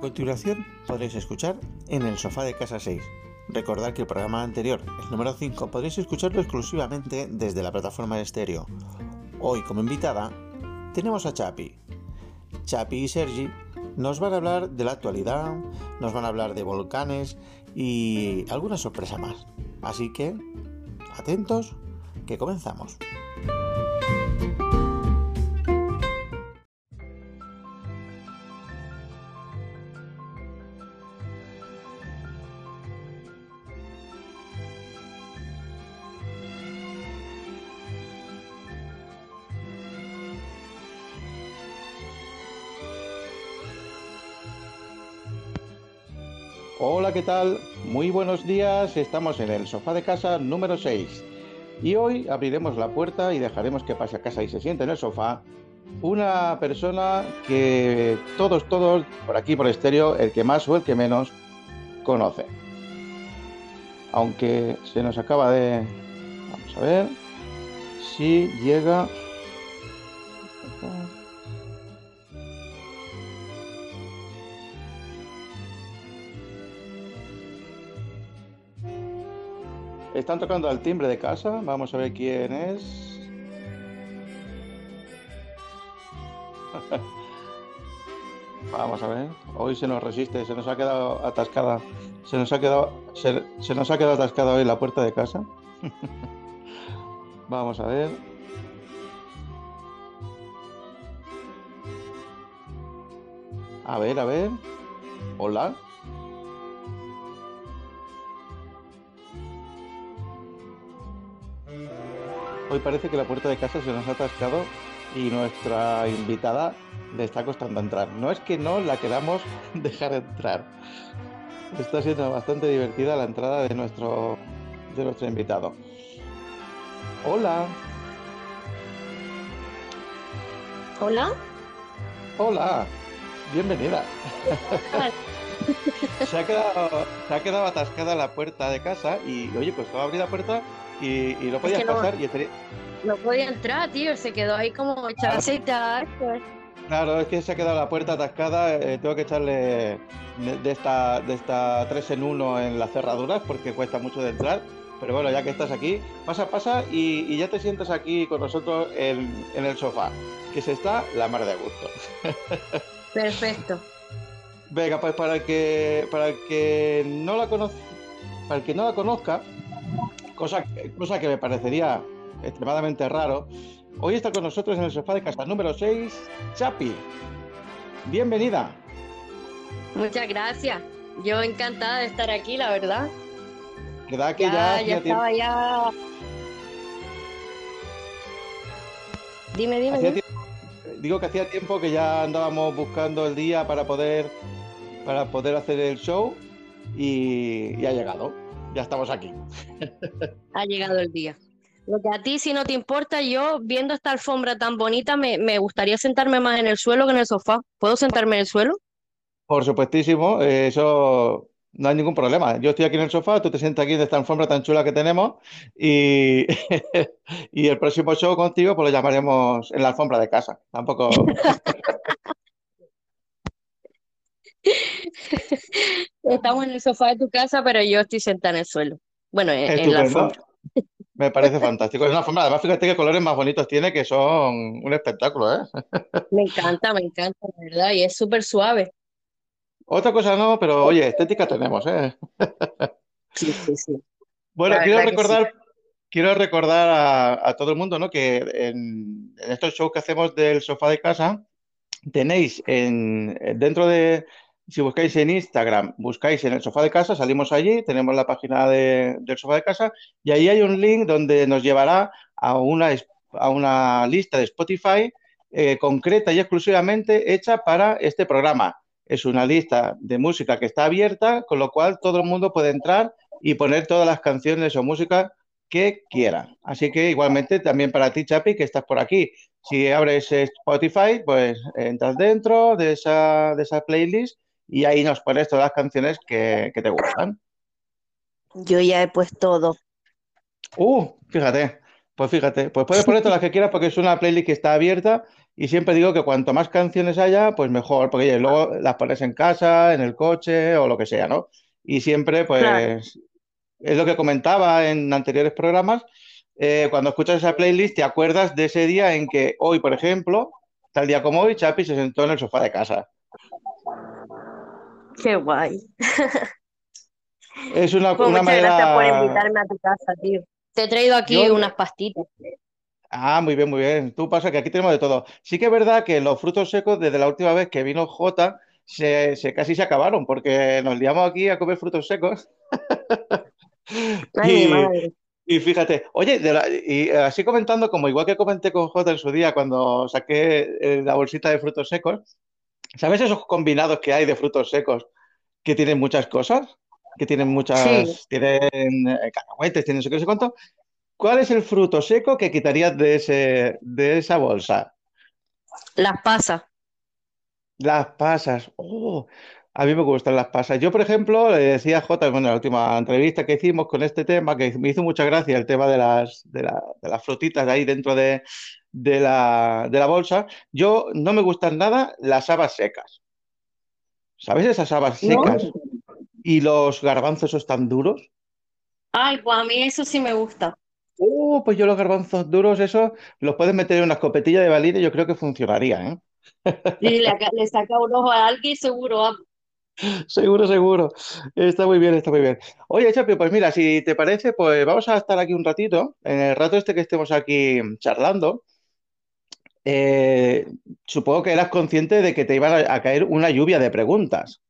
continuación podréis escuchar En el sofá de casa 6. Recordad que el programa anterior, el número 5, podréis escucharlo exclusivamente desde la plataforma de estéreo. Hoy como invitada tenemos a Chapi. Chapi y Sergi nos van a hablar de la actualidad, nos van a hablar de volcanes y alguna sorpresa más. Así que, atentos, que comenzamos. Hola, ¿qué tal? Muy buenos días. Estamos en el sofá de casa número 6. Y hoy abriremos la puerta y dejaremos que pase a casa y se siente en el sofá una persona que todos, todos, por aquí, por estéreo, el que más o el que menos conoce. Aunque se nos acaba de... Vamos a ver si llega... Están tocando al timbre de casa. Vamos a ver quién es. Vamos a ver. Hoy se nos resiste, se nos ha quedado atascada. Se nos ha quedado, se, se nos ha quedado atascada hoy la puerta de casa. Vamos a ver. A ver, a ver. Hola. Hoy parece que la puerta de casa se nos ha atascado y nuestra invitada le está costando entrar. No es que no la queramos dejar entrar. Está siendo bastante divertida la entrada de nuestro, de nuestro invitado. Hola. Hola. Hola. Bienvenida. se, ha quedado, se ha quedado atascada la puerta de casa y, oye, pues va a abrir la puerta y, y no podías que no- pasar y estaría- No podía entrar, tío. Se quedó ahí como echar aceite a esto. Claro, es que se ha quedado la puerta atascada. eh, tengo que echarle de, de esta, de esta 3 en 1 en las cerraduras porque cuesta mucho de entrar. Pero bueno, ya que estás aquí, pasa, pasa y, y ya te sientas aquí con nosotros en, en el sofá, que se está la mar de gusto. Perfecto. Venga, pues para el que, para el que no la conoce, para el que no la conozca, cosa, cosa que me parecería extremadamente raro, hoy está con nosotros en el sofá de casa número 6, Chapi. Bienvenida. Muchas gracias. Yo encantada de estar aquí, la verdad. ¿Verdad que ya, tiempo- estaba ya. Dime, dime. dime. tiempo- digo que hacía tiempo que ya andábamos buscando el día para poder, para poder hacer el show y, y ha llegado. Ya estamos aquí. Ha llegado el día. Lo que a ti, si no te importa, yo viendo esta alfombra tan bonita, me, me gustaría sentarme más en el suelo que en el sofá. ¿Puedo sentarme en el suelo? Por supuestísimo, eh, eso no hay ningún problema. Yo estoy aquí en el sofá, tú te sientas aquí en esta alfombra tan chula que tenemos y, y el próximo show contigo pues lo llamaremos en la alfombra de casa. Tampoco. Estamos en el sofá de tu casa, pero yo estoy sentada en el suelo. Bueno, en, en la alfombra. Me parece fantástico. Es una alfombra, además, fíjate qué colores más bonitos tiene, que son un espectáculo, ¿eh? Me encanta, me encanta, la verdad, y es súper suave. Otra cosa no, pero oye, estética tenemos, ¿eh? Sí, sí, sí. Bueno, La quiero sí. recordar, quiero recordar a, a todo el mundo, ¿no? Que en, en estos shows que hacemos del sofá de casa, tenéis en, dentro de, si buscáis en Instagram, buscáis en el sofá de casa, salimos allí, tenemos la página de- del sofá de casa y ahí hay un link donde nos llevará a una, a una lista de Spotify eh, concreta y exclusivamente hecha para este programa. Es una lista de música que está abierta, con lo cual todo el mundo puede entrar y poner todas las canciones o música que quiera. Así que igualmente también para ti, Chapi, que estás por aquí. Si abres Spotify, pues entras dentro de esa, de esa playlist y ahí nos pones todas las canciones que, que te gustan. Yo ya he puesto todo. Uh, fíjate, Pues fíjate, pues puedes poner todas las que quieras porque es una playlist que está abierta y siempre digo que cuanto más canciones haya, pues mejor, porque oye, luego las pones en casa, en el coche o lo que sea, ¿no? Y siempre, Claro. pues, es lo que comentaba en anteriores programas, eh, cuando escuchas esa playlist te acuerdas de ese día en que hoy, por ejemplo, tal día como hoy, Chapi se sentó en el sofá de casa. Qué guay. Es una, Pues una muchas gracias por invitarme a tu casa, tío. Te he traído aquí Yo, unas pastitas. Ah, muy bien, muy bien. Tú pasa que aquí tenemos de todo. Sí que es verdad que los frutos secos, desde la última vez que vino Jota, se, se- casi se acabaron, porque nos liamos aquí a comer frutos secos. Ay, Y, madre. y fíjate, oye, de la- y eh, así comentando, como igual que comenté con Jota en su día cuando saqué eh, la bolsita de frutos secos, ¿sabes esos combinados que hay de frutos secos que tienen muchas cosas? Que tienen Sí, muchas, tienen eh, cacahuetes, tienen no sé qué, no sé cuánto. ¿Cuál es el fruto seco que quitarías de ese, de esa bolsa? las pasas. Las pasas. Oh, a mí me gustan las pasas. Yo, por ejemplo, le decía a Jota, bueno, en la última entrevista que hicimos con este tema, que me hizo mucha gracia el tema de las, de la- de las frutitas ahí dentro de, de la, de la bolsa. Yo no me gustan nada las habas secas. ¿Sabes esas habas ¿No? secas y los garbanzos esos tan duros? Ay, pues a mí eso sí me gusta. Oh, pues yo los garbanzos duros, esos los puedes meter en una escopetilla de balines y yo creo que funcionaría, ¿eh? Y le, le saca un ojo a alguien seguro. Seguro, seguro. Está muy bien, está muy bien. Oye, Chapi, pues mira, si te parece, pues vamos a estar aquí un ratito. En el rato este que estemos aquí charlando, eh, supongo que eras consciente de que te iban a, a caer una lluvia de preguntas.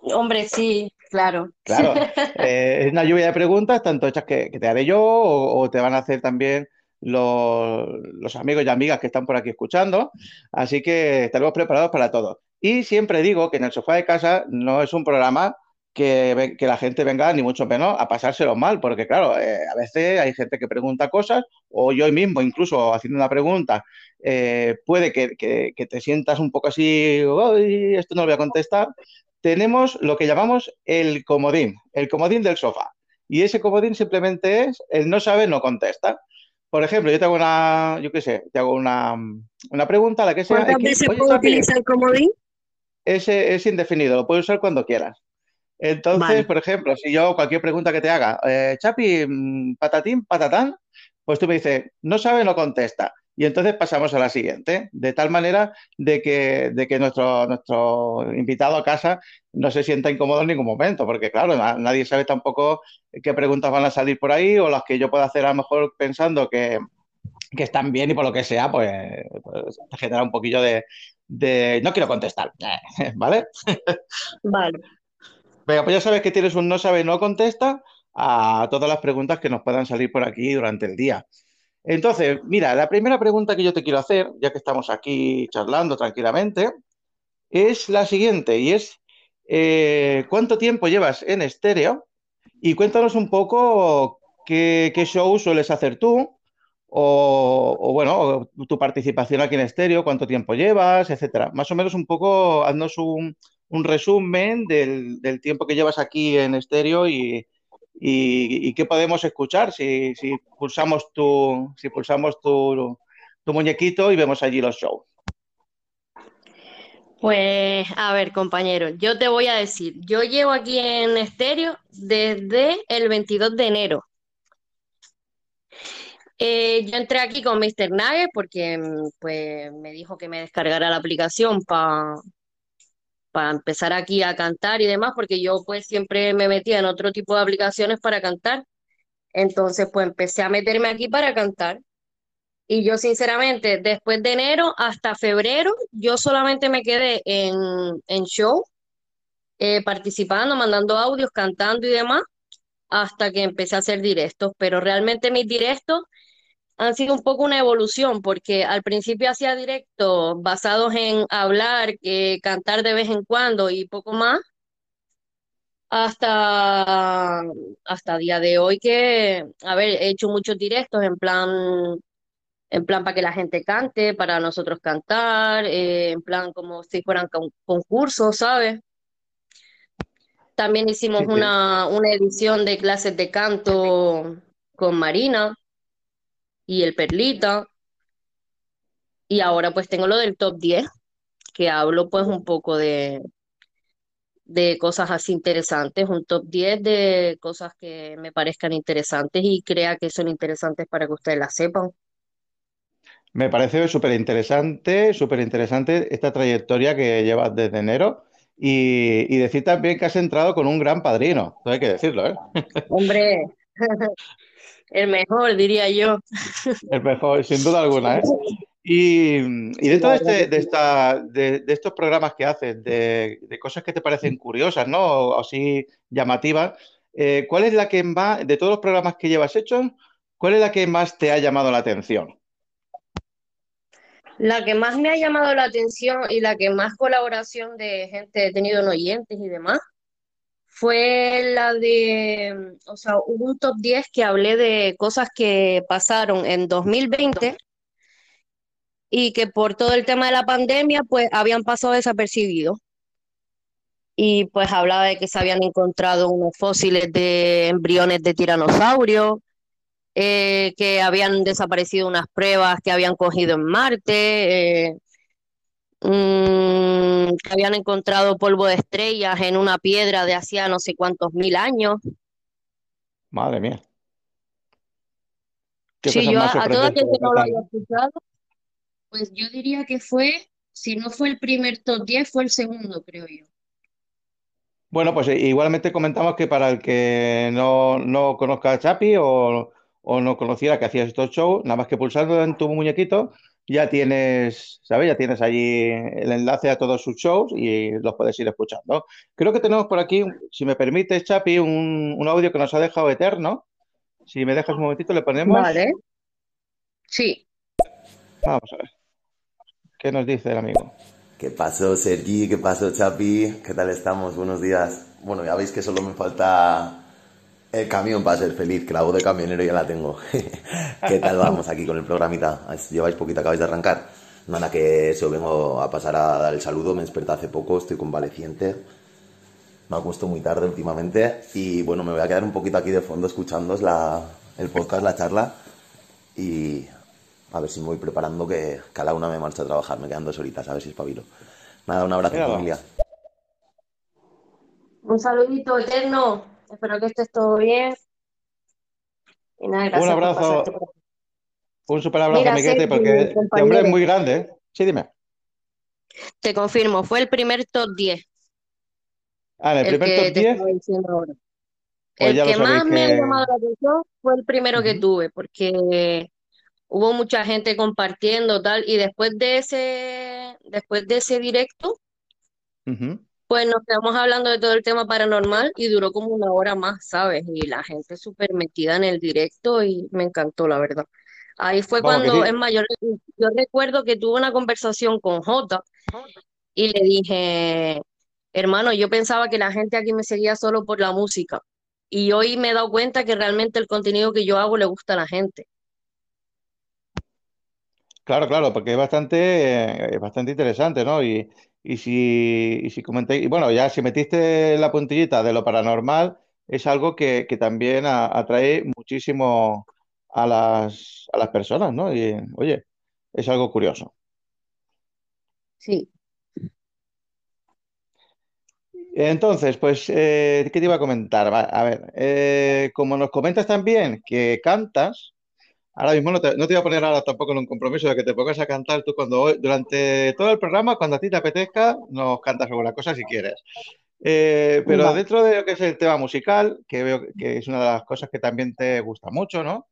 Hombre, sí, claro. Claro, eh, es una lluvia de preguntas, tanto hechas que, que te haré yo o, o te van a hacer también los, los amigos y amigas que están por aquí escuchando. Así que estaremos preparados para todo. Y siempre digo que en el sofá de casa no es un programa que, que la gente venga, ni mucho menos, a pasárselo mal, porque claro, eh, a veces hay gente que pregunta cosas, o yo mismo, incluso haciendo una pregunta, eh, puede que, que- que te sientas un poco así, "Uy, esto no lo voy a contestar tenemos lo que llamamos el comodín, el comodín del sofá. Y ese comodín simplemente es el no sabe, no contesta. Por ejemplo, yo te hago una, yo qué sé, te hago una, una pregunta, la que sea, ¿Cuántas veces puedo utilizar el comodín? Ese es indefinido, lo puedes usar cuando quieras. Entonces, Vale. por ejemplo, si yo cualquier pregunta que te haga, eh, Chapi, mm, patatín, patatán, pues tú me dices, no sabe, no contesta. Y entonces pasamos a la siguiente, de tal manera de que, de que nuestro, nuestro invitado a casa no se sienta incómodo en ningún momento, porque claro, na- nadie sabe tampoco qué preguntas van a salir por ahí o las que yo puedo hacer a lo mejor pensando que, que están bien y por lo que sea, pues, pues te genera un poquillo de, de no quiero contestar, ¿vale? Vale. Venga, pues ya sabes que tienes un no sabe, no contesta a todas las preguntas que nos puedan salir por aquí durante el día. Entonces, mira, la primera pregunta que yo te quiero hacer, ya que estamos aquí charlando tranquilamente, es la siguiente, y es, eh, ¿cuánto tiempo llevas en estéreo? Y cuéntanos un poco qué, qué show sueles hacer tú, o, bueno, tu participación aquí en estéreo, cuánto tiempo llevas, etcétera. Más o menos un poco, haznos un, resumen del, tiempo que llevas aquí en estéreo y, y, y qué podemos escuchar si, si pulsamos tu, si pulsamos tu, tu muñequito y vemos allí los shows. Pues, a ver, compañero, yo te voy a decir, yo llevo aquí en estéreo desde el 22 de enero. Eh, yo entré aquí con Mr. Nugget porque mm, pues, me dijo que me descargara la aplicación para empezar aquí a cantar y demás, porque yo pues siempre me metía en otro tipo de aplicaciones para cantar. Entonces, pues empecé a meterme aquí para cantar. Y yo, sinceramente, después de enero hasta febrero, yo solamente me quedé en, en show, eh, participando, mandando audios, cantando y demás, hasta que empecé a hacer directos. Pero realmente mis directos han sido un poco una evolución, porque al principio hacía directos basados en hablar, que cantar de vez en cuando y poco más, hasta, hasta día de hoy que, a ver, he hecho muchos directos en plan en plan para que la gente cante, para nosotros cantar, eh, en plan como si fueran con- concursos, ¿sabes? También hicimos Sí, sí. una, una edición de clases de canto con Marina. Y el Perlita. Y ahora pues tengo lo del top 10, que hablo pues un poco de, de cosas así interesantes, un top 10 de cosas que me parezcan interesantes y crea que son interesantes para que ustedes las sepan. Me parece súper interesante, súper interesante esta trayectoria que llevas desde enero y, y, decir también que has entrado con un gran padrino, hay que decirlo, ¿eh? Hombre, el mejor, diría yo. El mejor, sin duda alguna, ¿eh? Y, y dentro de, este, de, esta, de, de, estos programas que haces, de, cosas que te parecen curiosas, ¿no? O así llamativas, eh, ¿cuál es la que más, de todos los programas que llevas hechos, cuál es la que más te ha llamado la atención? La que más me ha llamado la atención y la que más colaboración de gente he tenido en oyentes y demás fue la de, o sea, hubo un top 10 que hablé de cosas que pasaron en 2020 y que por todo el tema de la pandemia pues habían pasado desapercibidos. Y pues hablaba de que se habían encontrado unos fósiles de embriones de tiranosaurio, eh, que habían desaparecido unas pruebas que habían cogido en Marte, eh, mmm, que habían encontrado polvo de estrellas en una piedra de hacía no sé cuántos mil años. Madre mía. Sí, yo a, a todo aquel que no lo haya escuchado, pues yo diría que fue, si no fue el primer top 10, fue el segundo, creo yo. Bueno, pues igualmente comentamos que para el que no, no conozca a Chapi o, o no conociera que hacías estos shows, nada más que pulsando en tu muñequito, ya tienes, ¿sabes? Ya tienes allí el enlace a todos sus shows y los puedes ir escuchando. Creo que tenemos por aquí, si me permites, Chapi, un, un audio que nos ha dejado eterno. Si me dejas un momentito, le ponemos. Vale. Sí. Vamos a ver. ¿Qué nos dice el amigo? ¿Qué pasó, Sergi? ¿Qué pasó, Chapi? ¿Qué tal estamos? Buenos días. Bueno, ya veis que solo me falta el camión para ser feliz, que la voz de camionero ya la tengo. ¿Qué tal vamos aquí con el programita? Lleváis poquito, acabáis de arrancar. Nada, que eso, vengo a pasar a dar el saludo. Me desperté hace poco, estoy convaleciente. Me acuesto muy tarde últimamente. Y bueno, me voy a quedar un poquito aquí de fondo escuchando la, el podcast, la charla. Y a ver si me voy preparando que, que a la una me marcho a trabajar. Me quedan dos horitas, a ver si espabilo. Nada, un abrazo, familia. Un saludito eterno. Espero que estés todo bien. Y nada, gracias Un por abrazo, por un super abrazo, Mira, Sergi, porque este hombre es muy grande, ¿eh? Sí, dime. te confirmo, fue el primer top 10, Ah, en el el primer que top te 10, estaba diciendo ahora. pues El que más me ha llamado la atención fue el primero que tuve, porque hubo mucha gente compartiendo tal, y después de ese, después de ese directo, ujú. Pues nos quedamos hablando de todo el tema paranormal y duró como una hora más, ¿sabes? Y la gente súper metida en el directo y me encantó, la verdad. Ahí fue Vamos, cuando, es sí. mayor, yo recuerdo que tuve una conversación con Jota y le dije, hermano, yo pensaba que la gente aquí me seguía solo por la música. Y hoy me he dado cuenta que realmente el contenido que yo hago le gusta a la gente. Claro, claro, porque es bastante, eh, es bastante interesante, ¿no? Y, y si, y si comentáis, y bueno, ya si metiste la puntillita de lo paranormal, es algo que, que también a- atrae muchísimo a las, a las personas, ¿no? Y oye, es algo curioso. Sí. Entonces, pues, eh, ¿qué te iba a comentar? A ver, eh, como nos comentas también que cantas, ahora mismo no te, no te voy a poner ahora tampoco en un compromiso de que te pongas a cantar tú cuando durante todo el programa, cuando a ti te apetezca, nos cantas alguna cosa si quieres. Eh, pero Vale. dentro de lo que es el tema musical, que veo que es una de las cosas que también te gusta mucho, ¿no?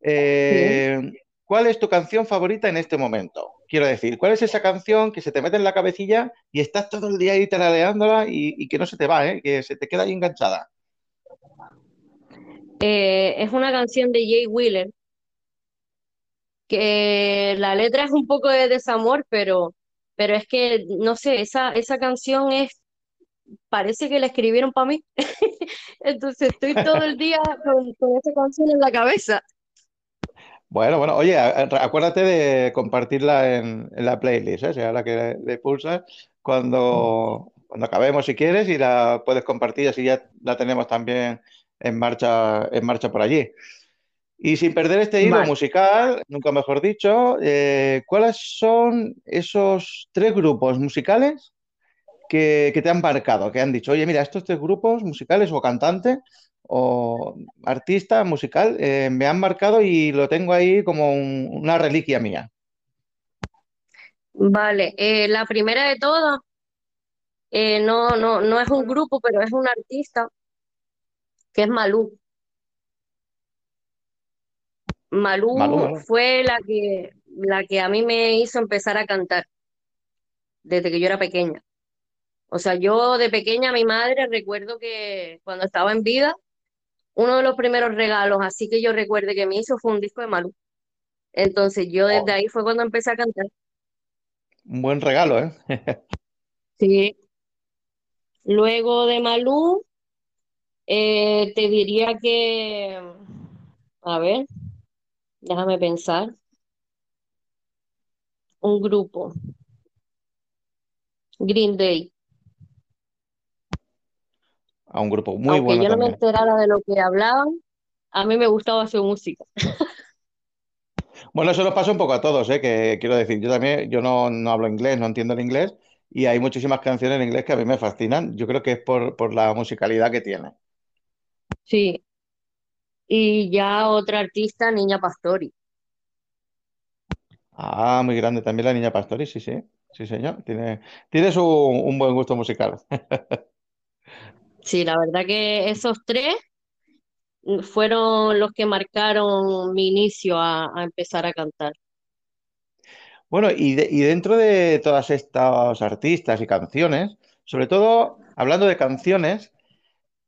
Sí. Eh, ¿cuál es tu canción favorita en este momento? Quiero decir, ¿cuál es esa canción que se te mete en la cabecilla y estás todo el día ahí tarareándola y, y que no se te va, ¿eh? Que se te queda ahí enganchada? Eh, es una canción de Jay Wheeler, que la letra es un poco de desamor, pero, pero es que, no sé, esa, esa canción es, parece que la escribieron para mí. Entonces estoy todo el día con, esa canción en la cabeza. Bueno, bueno, oye, acuérdate de compartirla en, la playlist, ¿eh? O sea, ahora que le pulsas, cuando, cuando acabemos si quieres y la puedes compartir, así ya la tenemos también en marcha, en marcha por allí. Y sin perder este hilo Vale. musical, nunca mejor dicho, eh, ¿cuáles son esos tres grupos musicales que, que te han marcado? Que han dicho, oye, mira, estos tres grupos musicales o cantantes o artista musical eh, me han marcado y lo tengo ahí como un- una reliquia mía. Vale, eh, la primera de todas, eh, no, no, no es un grupo, pero es un artista, que es Malú. Malú, fue la que, la que a mí me hizo empezar a cantar desde que yo era pequeña. O sea, yo de pequeña, mi madre, recuerdo que cuando estaba en vida, uno de los primeros regalos, así que yo recuerde que me hizo fue un disco de Malú. Entonces yo desde Oh, ahí fue cuando empecé a cantar. un buen regalo, ¿eh? Sí. Luego de Malú, eh, te diría que, a ver, déjame pensar, un grupo, Green Day. A un grupo muy Aunque bueno yo no me enterara de lo que hablaban, a mí me gustaba su música. Bueno, eso nos pasa un poco a todos, ¿eh? Que quiero decir, yo también, yo no, no hablo inglés, no entiendo el inglés, y hay muchísimas canciones en inglés que a mí me fascinan. Yo creo que es por, por la musicalidad que tiene. Sí. Y ya otra artista, Niña Pastori. Ah, muy grande también la Niña Pastori, sí, sí, sí, señor. Tiene, tiene su, un buen gusto musical. Sí, la verdad que esos tres fueron los que marcaron mi inicio a, a empezar a cantar. Bueno, y, de- y dentro de todas estas artistas y canciones, sobre todo hablando de canciones,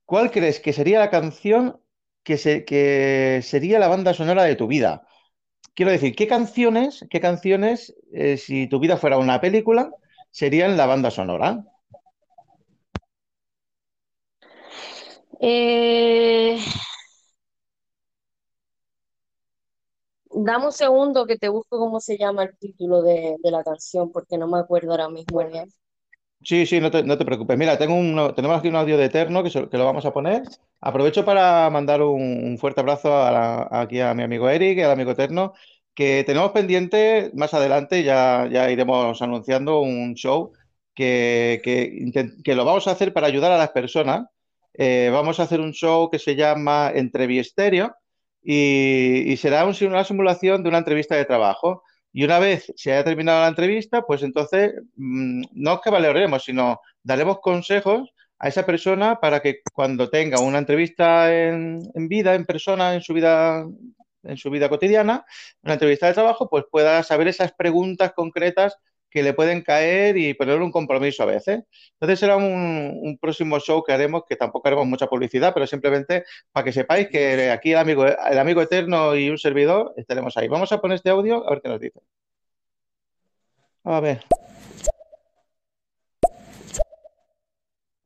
¿cuál crees que sería la canción que, se, que sería la banda sonora de tu vida? Quiero decir, ¿qué canciones, qué canciones, eh, si tu vida fuera una película, serían la banda sonora? Eh, dame un segundo que te busco cómo se llama el título de, de la canción, porque no me acuerdo ahora mismo. Sí, sí, no te, no te preocupes. Mira, tengo un, tenemos aquí un audio de Eterno que, que lo vamos a poner. Aprovecho para mandar un, fuerte abrazo aquí a mi amigo Eric y al amigo Eterno, que tenemos pendiente más adelante, ya, ya iremos anunciando un show que, que, que lo vamos a hacer para ayudar a las personas. Eh, vamos a hacer un show que se llama Entrevisterio y, será un- una simulación de una entrevista de trabajo. Y una vez se haya terminado la entrevista, pues entonces mm, no es que valoraremos, sino daremos consejos a esa persona para que cuando tenga una entrevista en, en vida, en persona, en su vida, en su vida cotidiana, una entrevista de trabajo, pues pueda saber esas preguntas concretas que le pueden caer y poner un compromiso a veces. Entonces será un, próximo show que haremos, que tampoco haremos mucha publicidad, pero simplemente para que sepáis que aquí el amigo, el amigo eterno y un servidor estaremos ahí. Vamos a poner este audio a ver qué nos dice. A ver.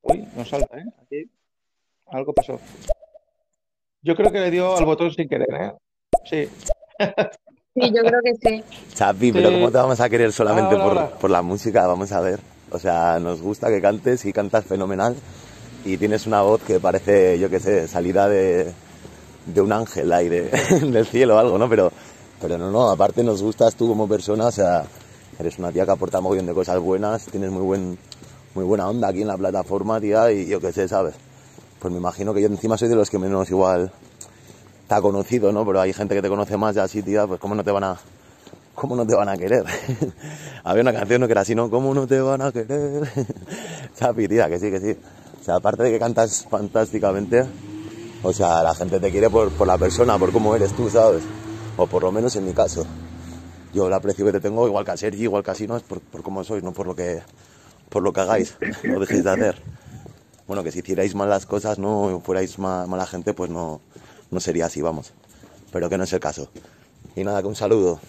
Uy, no salta, ¿eh? Aquí algo pasó. Yo creo que le dio al botón sin querer, ¿eh? Sí. Sí, yo creo que sí. Chapi, pero Sí. ¿cómo te vamos a querer solamente Ahora, por, ahora. por la música? Vamos a ver. O sea, nos gusta que cantes y cantas fenomenal. Y tienes una voz que parece, yo qué sé, salida de, de un ángel ahí de- del cielo o algo, ¿no? Pero, pero no, no, aparte nos gustas tú como persona, o sea, eres una tía que aporta muy bien de cosas buenas, tienes muy buen muy buena onda aquí en la plataforma, tía, y yo qué sé, ¿sabes? Pues me imagino que yo encima soy de los que menos igual ha conocido, ¿no? Pero hay gente que te conoce más ya así, tía, pues cómo no te van a cómo no te van a querer. Había una canción que era así, ¿no? ¿Cómo no te van a querer? Chapi, tía, que sí, que sí. O sea, aparte de que cantas fantásticamente, o sea, la gente te quiere por, por la persona, por cómo eres tú, ¿sabes? O por lo menos en mi caso. Yo el aprecio que te tengo, igual que a Sergi, igual que a Sino, es por, por cómo sois, no por lo que por lo que hagáis, no dejéis de hacer. Bueno, que si hicierais mal las cosas, no fuerais ma- mala gente, pues no, no sería así, vamos. Pero que no es el caso. Y nada, que un saludo.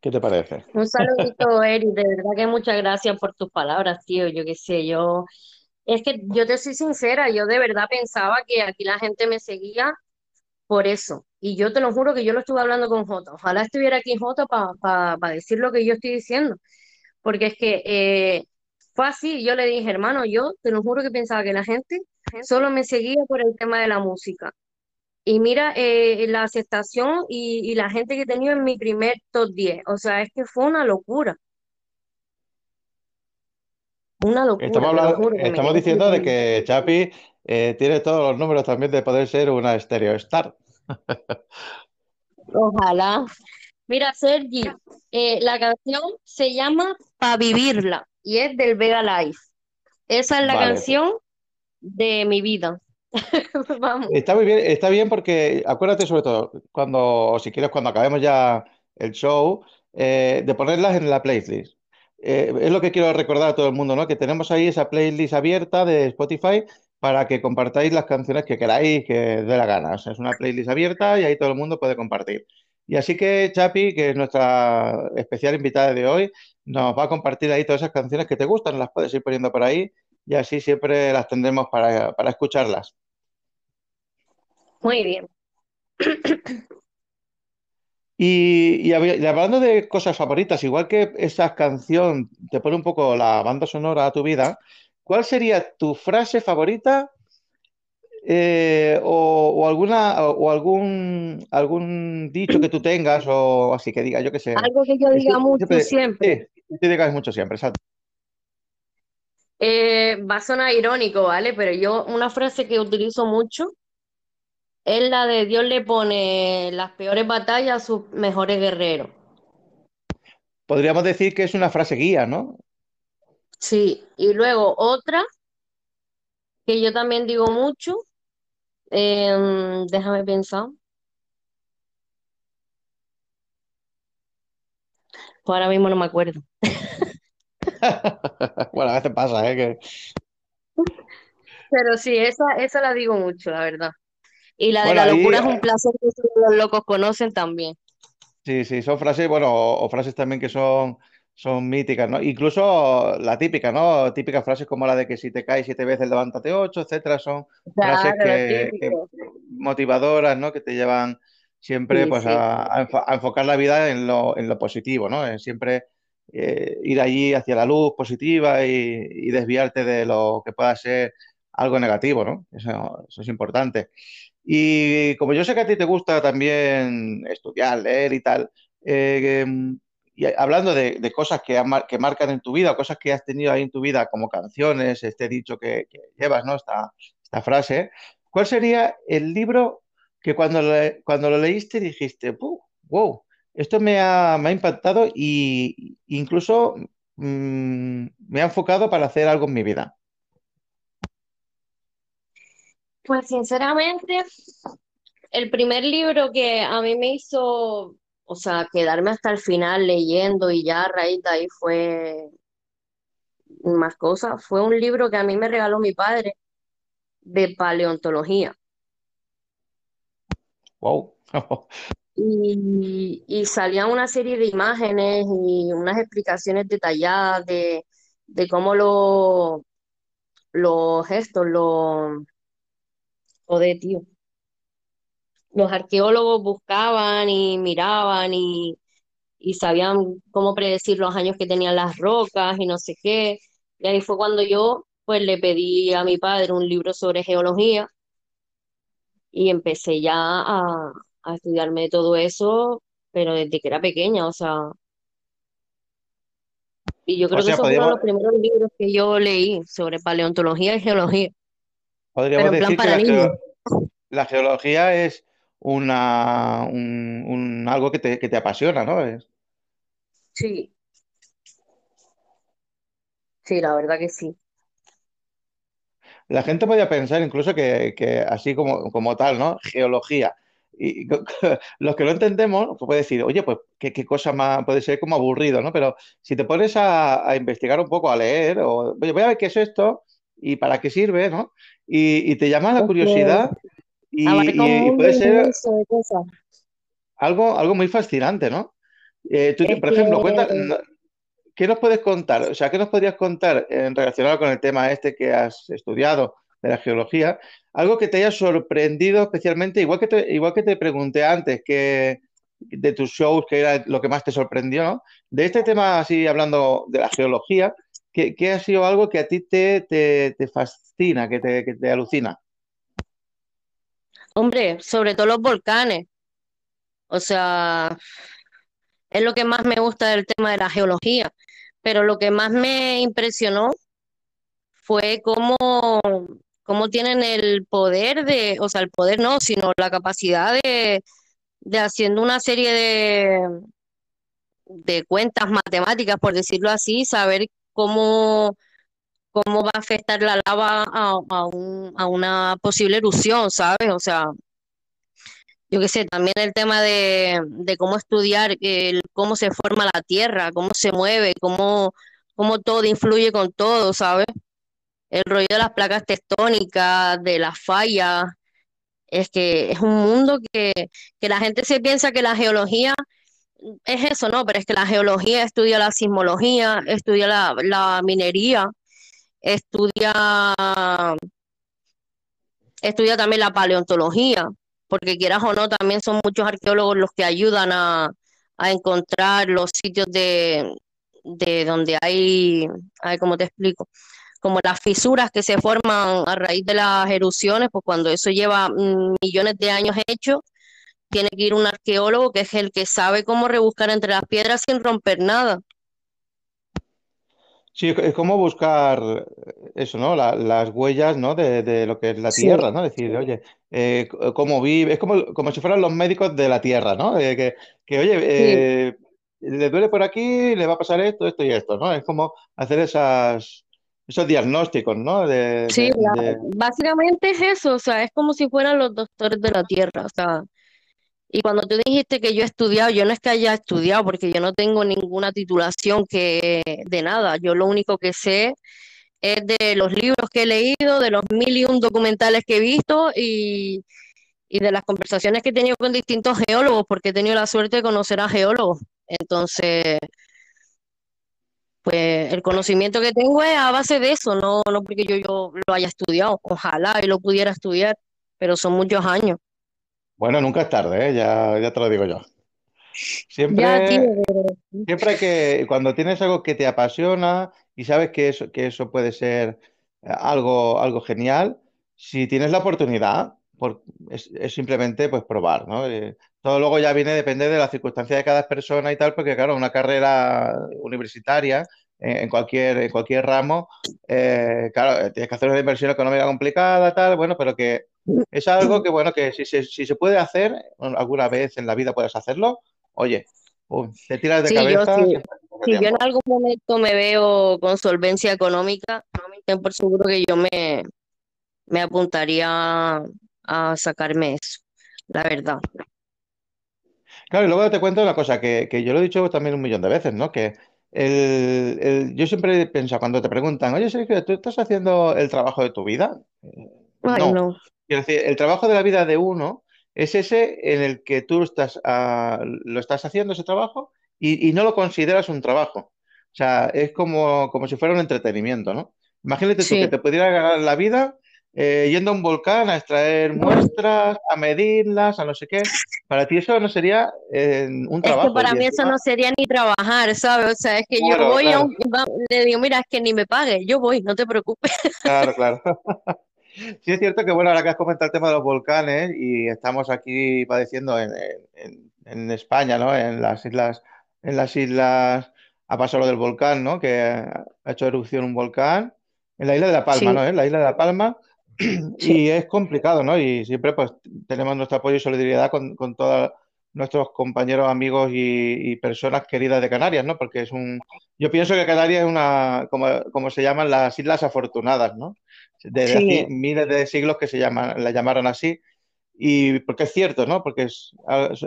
¿Qué te parece? Un saludito, Eric, de verdad que muchas gracias por tus palabras, tío. Yo qué sé, yo, es que yo te soy sincera, yo de verdad pensaba que aquí la gente me seguía por eso. Y yo te lo juro que yo lo estuve hablando con Jota. Ojalá estuviera aquí Jota para decir lo que yo estoy diciendo. Porque es que eh, fue así, yo le dije, hermano, yo te lo juro que pensaba que la gente solo me seguía por el tema de la música. Y mira eh, la aceptación y, y la gente que he tenido en mi primer top 10. O sea, es que fue una locura. Una Estamos locura, hablando, estamos diciendo de que Chapi eh, tiene todos los números también de poder ser una Stereo Star. Ojalá. Mira, Sergi, eh, la canción se llama Pa' vivirla y es del Vega Life. Esa es la Vale, pues. canción de mi vida. Vamos. Está muy bien, está bien porque acuérdate sobre todo, cuando, si quieres, cuando acabemos ya el show, eh, de ponerlas en la playlist. Eh, es lo que quiero recordar a todo el mundo, ¿no? Que tenemos ahí esa playlist abierta de Spotify para que compartáis las canciones que queráis, que dé la gana. Es una playlist abierta y ahí todo el mundo puede compartir. Y así que Chapi, que es nuestra especial invitada de hoy, nos va a compartir ahí todas esas canciones que te gustan, las puedes ir poniendo por ahí y así siempre las tendremos para, para escucharlas. Muy bien. Y, y hab- y hablando de cosas favoritas, igual que esa canción te pone un poco la banda sonora a tu vida, ¿cuál sería tu frase favorita eh, o, o alguna o, algún algún dicho que tú tengas o así que diga, yo qué sé. Algo que yo diga mucho siempre, siempre. sí, tú digas mucho siempre, exacto. Eh, va a sonar irónico, ¿vale? Pero yo una frase que utilizo mucho es la de Dios le pone las peores batallas a sus mejores guerreros. Podríamos decir que es una frase guía, ¿no? Sí, y luego otra que yo también digo mucho, em, déjame pensar, pues ahora mismo no me acuerdo. Bueno, a veces pasa, ¿eh? Que... Pero sí, esa, esa la digo mucho, la verdad. Y la de Bueno, la ahí locura es un placer que los locos conocen también. Sí, sí, son frases, bueno, o, o frases también que son, son míticas, ¿no? Incluso la típica, ¿no? Típicas frases como la de que si te caes siete veces, levántate ocho, etcétera, son frases Claro, que, motivadoras, ¿no? Que te llevan siempre Sí, pues sí. a enfocar la vida en lo, en lo positivo, ¿no? En siempre eh, ir allí hacia la luz positiva y, y desviarte de lo que pueda ser algo negativo, ¿no? Eso, eso es importante. Y como yo sé que a ti te gusta también estudiar, leer y tal, eh, y hablando de, de cosas que, que marcan en tu vida, cosas que has tenido ahí en tu vida, como canciones, este dicho que, que llevas, ¿no? Esta, esta frase, ¿cuál sería el libro que cuando, le- cuando lo leíste dijiste, "Puh, wow, esto me ha, me ha impactado y incluso mm, me ha enfocado para hacer algo en mi vida? Pues sinceramente, el primer libro que a mí me hizo, o sea, quedarme hasta el final leyendo y ya a raíz de ahí fue más cosas, fue un libro que a mí me regaló mi padre de paleontología. Wow. Y, y salían una serie de imágenes y unas explicaciones detalladas de, de cómo lo, los gestos, los, joder, tío, los arqueólogos buscaban y miraban y, y sabían cómo predecir los años que tenían las rocas y no sé qué. Y ahí fue cuando yo, pues, le pedí a mi padre un libro sobre geología y empecé ya a, a estudiarme todo eso, pero desde que era pequeña, o sea. Y yo O creo que sea, esos fueron podríamos, los primeros libros que yo leí sobre paleontología y geología, podríamos en plan decir que para la, La geología es una, un, un- algo que te, que te apasiona, ¿no? Es- Sí, sí, la verdad que sí. la gente podría pensar incluso que, que así como, como tal, ¿no? Geología. Y los que lo entendemos, pues puede decir, oye, pues qué, qué cosa más, puede ser como aburrido, ¿no? Pero si te pones a, a investigar un poco, a leer, o oye, voy a ver qué es esto y para qué sirve, ¿no? Y, y te llama la curiosidad y, puede ser algo, algo muy fascinante, ¿no? Eh, tú, por ejemplo, cuenta, ¿Qué nos puedes contar? O sea, ¿qué nos podrías contar en relacionado con el tema este que has estudiado de la geología? Algo que te haya sorprendido especialmente, igual que te, igual que te pregunté antes, que de tus shows, que era lo que más te sorprendió. De este tema, así hablando de la geología, ¿qué, qué ha sido algo que a ti te, te, te fascina, que te, que te alucina? Hombre, sobre todo los volcanes. O sea, es lo que más me gusta del tema de la geología. Pero lo que más me impresionó fue cómo, cómo tienen el poder de, o sea, el poder no, sino la capacidad de, de haciendo una serie de, de cuentas matemáticas, por decirlo así, saber cómo, cómo va a afectar la lava a, a, un, a una posible erupción, ¿sabes? O sea, yo qué sé, también el tema de, de cómo estudiar cómo se forma la Tierra, cómo se mueve, cómo, cómo todo influye con todo, ¿sabes? El rollo de las placas tectónicas, de las fallas, es que es un mundo que, que la gente se piensa que la geología es eso, ¿no? Pero es que la geología estudia la sismología, estudia la, la minería, estudia, estudia también la paleontología, porque quieras o no, también son muchos arqueólogos los que ayudan a, a encontrar los sitios de, de donde hay, ver cómo te explico, como las fisuras que se forman a raíz de las erupciones, pues cuando eso lleva mm, millones de años hecho, tiene que ir un arqueólogo que es el que sabe cómo rebuscar entre las piedras sin romper nada. Sí, es como buscar eso, ¿no? La- las huellas, ¿no? De, de lo que es la Sí, Tierra, ¿no? Decir, oye, eh, cómo vive, es como, como si fueran los médicos de la Tierra, ¿no? Eh, que, que, oye, sí, eh, le duele por aquí, le va a pasar esto, esto y esto, ¿no? Es como hacer esas, esos diagnósticos, ¿no? De, sí, de, de- básicamente es eso, o sea, es como si fueran los doctores de la tierra, o sea, y cuando tú dijiste que yo he estudiado, yo no es que haya estudiado, porque yo no tengo ninguna titulación que de nada, yo lo único que sé es de los libros que he leído, de los mil y un documentales que he visto y, y de las conversaciones que he tenido con distintos geólogos, porque he tenido la suerte de conocer a geólogos. Entonces, pues el conocimiento que tengo es a base de eso, no, no porque yo, yo lo haya estudiado. Ojalá y lo pudiera estudiar, pero son muchos años. Bueno, nunca es tarde, ¿eh? Ya, ya te lo digo yo. Ya, tío, Siempre, pero- Siempre que cuando tienes algo que te apasiona y sabes que eso, que eso puede ser algo, algo genial, si tienes la oportunidad, por- es, es simplemente pues probar, ¿no? Eh, todo luego ya viene, depende de las circunstancias de cada persona y tal, porque claro, una carrera universitaria eh, en cualquier, en cualquier ramo, eh, claro, tienes que hacer una inversión económica complicada, tal, bueno, pero que es algo que, bueno, que si, se- si se puede hacer, alguna vez en la vida puedes hacerlo, oye. Te tiras de sí, yo cabeza sí. mucho Si yo en algún momento me veo con solvencia económica, por seguro que yo me, me apuntaría a sacarme eso, la verdad. Claro, y luego te cuento una cosa que, que yo lo he dicho también un millón de veces, ¿no? Que el, el- yo siempre he pensado, cuando te preguntan, oye, Sergio, ¿tú estás haciendo el trabajo de tu vida? Eh, Ay, no. no. Quiero decir, el trabajo de la vida de uno es ese en el que tú estás, ah, lo estás haciendo ese trabajo y, y no lo consideras un trabajo. O sea, es como, como si fuera un entretenimiento, ¿no? Imagínate tú que te pudiera ganar la vida eh, yendo a un volcán a extraer muestras, a medirlas, a no sé qué. Para ti eso no sería eh, un Es que trabajo para mí eso encima, no sería ni trabajar, ¿sabes? O sea, es que yo claro, voy a claro, un, va- le digo, mira, es que ni me pague, yo voy, no te preocupes. claro, claro. Sí es cierto que, bueno, ahora que has comentado el tema de los volcanes y estamos aquí padeciendo en, en- en España, ¿no? En las islas, en las islas ha pasado lo del volcán, ¿no? Que ha hecho erupción un volcán en la isla de La Palma, Sí, ¿no? En la isla de La Palma y es complicado, ¿no? Y siempre pues tenemos nuestro apoyo y solidaridad con, con todos nuestros compañeros, amigos y, y personas queridas de Canarias, ¿no? Porque es un, yo pienso que Canarias es una, como, como se llaman las Islas Afortunadas, ¿no? Desde sí, hace miles de siglos que se llaman, la llamaron así, y porque es cierto, ¿no? Porque es,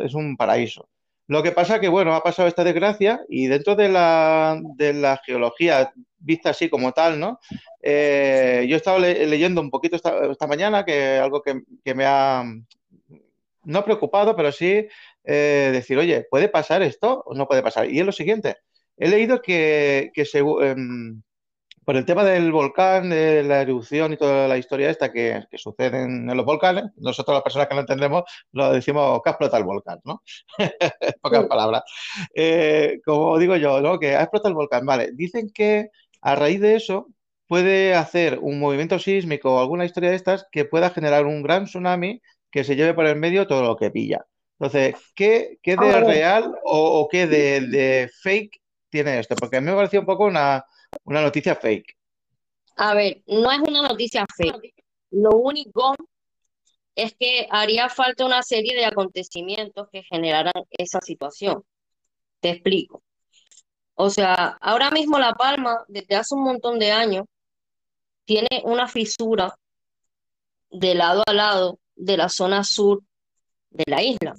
es un paraíso. Lo que pasa que, bueno, ha pasado esta desgracia y dentro de la, de la geología vista así como tal, ¿no? Eh, yo he estado le leyendo un poquito esta, esta mañana, que algo que, que, me ha, no preocupado, pero sí eh, decir, oye, ¿puede pasar esto o no puede pasar? Y es lo siguiente, he leído que, que se, eh, por el tema del volcán, de la erupción y toda la historia esta que, que sucede en, los volcanes, nosotros las personas que no entendemos lo decimos que ha explotado el volcán, ¿no? Pocas sí, palabras. Eh, como digo yo, ¿no? Que ha explotado el volcán, vale. Dicen que a raíz de eso puede hacer un movimiento sísmico o alguna historia de estas que pueda generar un gran tsunami que se lleve por el medio todo lo que pilla. Entonces, ¿qué, qué de real o, qué de, fake tiene esto? Porque a mí me pareció un poco una, una noticia fake. A ver, no es una noticia fake. Lo único es que haría falta una serie de acontecimientos que generaran esa situación. Te explico. O sea, ahora mismo La Palma, desde hace un montón de años, tiene una fisura de lado a lado de la zona sur de la isla.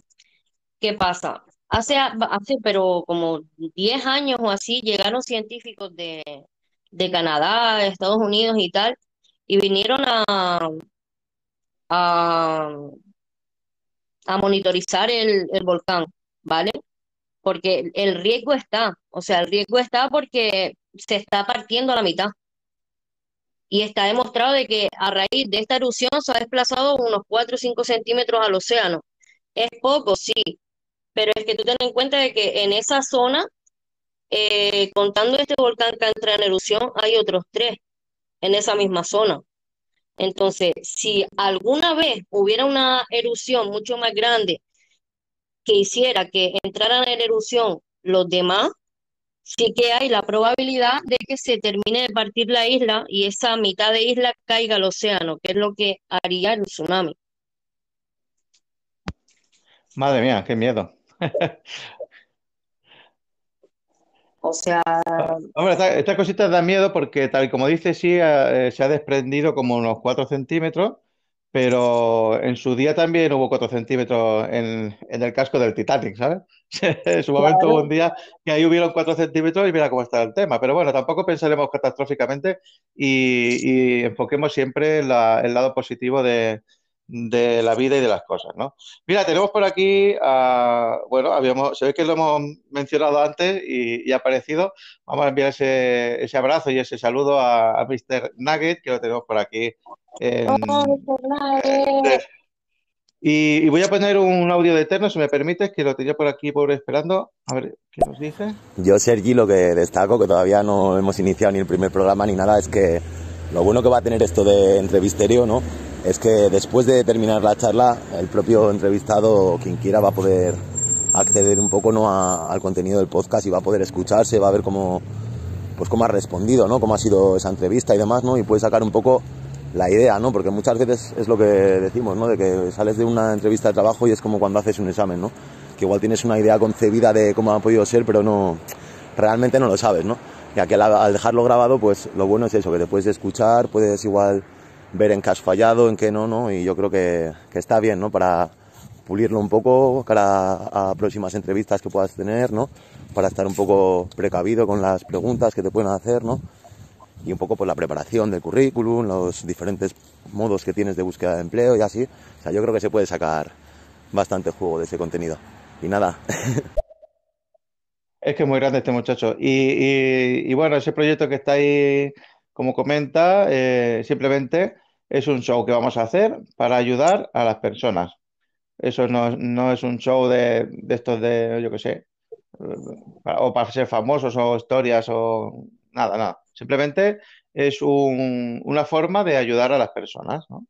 ¿Qué pasa? Hace, hace pero como 10 años o así, llegaron científicos de, de Canadá, Estados Unidos y tal, y vinieron a, a, monitorizar el, el volcán, ¿vale? Porque el riesgo está, o sea, el riesgo está porque se está partiendo a la mitad. Y está demostrado de que a raíz de esta erupción se ha desplazado unos 4 o 5 centímetros al océano. Es poco, sí, pero es que tú ten en cuenta de que en esa zona, eh, contando este volcán que entra en erupción, hay otros tres en esa misma zona. Entonces, si alguna vez hubiera una erupción mucho más grande que hiciera que entraran en erupción los demás, sí que hay la probabilidad de que se termine de partir la isla y esa mitad de isla caiga al océano, que es lo que haría el tsunami. Madre mía, qué miedo. O sea, Hombre, esta, esta cosita da miedo porque, tal y como dice, sí, eh, se ha desprendido como unos 4 centímetros, pero en su día también hubo 4 centímetros en, en el casco del Titanic, ¿sabes? En su momento hubo un día que ahí hubieron 4 centímetros y mira cómo está el tema. Pero bueno, tampoco pensaremos catastróficamente y, y enfoquemos siempre la- el lado positivo de, de la vida y de las cosas, ¿no? Mira, tenemos por aquí, a- bueno, habíamos, se ve que lo hemos mencionado antes y, y ha aparecido. Vamos a enviar ese, ese abrazo y ese saludo a, a Mr. Nugget, que lo tenemos por aquí. Oh, y, y voy a poner un audio de Eterno, si me permites, que lo tenía por aquí por esperando. A ver, ¿qué nos dice? Yo, Sergi, lo que destaco, que todavía no hemos iniciado ni el primer programa ni nada, es que lo bueno que va a tener esto de entrevisterio, ¿no? Es que después de terminar la charla, el propio entrevistado, quien quiera, va a poder acceder un poco ¿no? a- al contenido del podcast y va a poder escucharse, va a ver cómo, pues cómo ha respondido, ¿no? Cómo ha sido esa entrevista y demás, ¿no? Y puede sacar un poco la idea, ¿no? Porque muchas veces es lo que decimos, ¿no? De que sales de una entrevista de trabajo y es como cuando haces un examen, ¿no? Que igual tienes una idea concebida de cómo ha podido ser, pero no, realmente no lo sabes, ¿no? Y aquí al, dejarlo grabado, pues lo bueno es eso, que te puedes escuchar, puedes igual ver en qué has fallado, en qué no, ¿no? Y yo creo que, que está bien, ¿no? Para pulirlo un poco cara a, a próximas entrevistas que puedas tener, ¿no? Para estar un poco precavido con las preguntas que te pueden hacer, ¿no? Y un poco por la preparación del currículum, los diferentes modos que tienes de búsqueda de empleo y así. O sea, yo creo que se puede sacar bastante juego de ese contenido. Y nada, Es que es muy grande este muchacho. Y, bueno, ese proyecto que está ahí, como comenta, eh, simplemente es un show que vamos a hacer para ayudar a las personas. Eso no, no es un show de, de estos de, yo qué sé, eh, o para ser famosos o historias o nada, nada. Simplemente es un- una forma de ayudar a las personas, ¿no?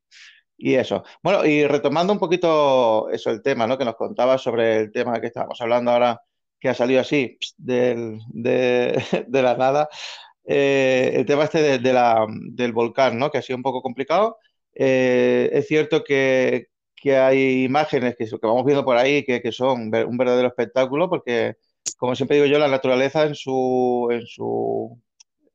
Y eso. Bueno, y retomando un poquito eso, el tema, ¿no? Que nos contabas sobre el tema que estábamos hablando ahora, que ha salido así, del- de, la nada, eh, el tema este de, la, del volcán, ¿no? Que ha sido un poco complicado. Eh, es cierto que, que hay imágenes que, que vamos viendo por ahí que, que son un verdadero espectáculo, porque, como siempre digo yo, la naturaleza en su, en su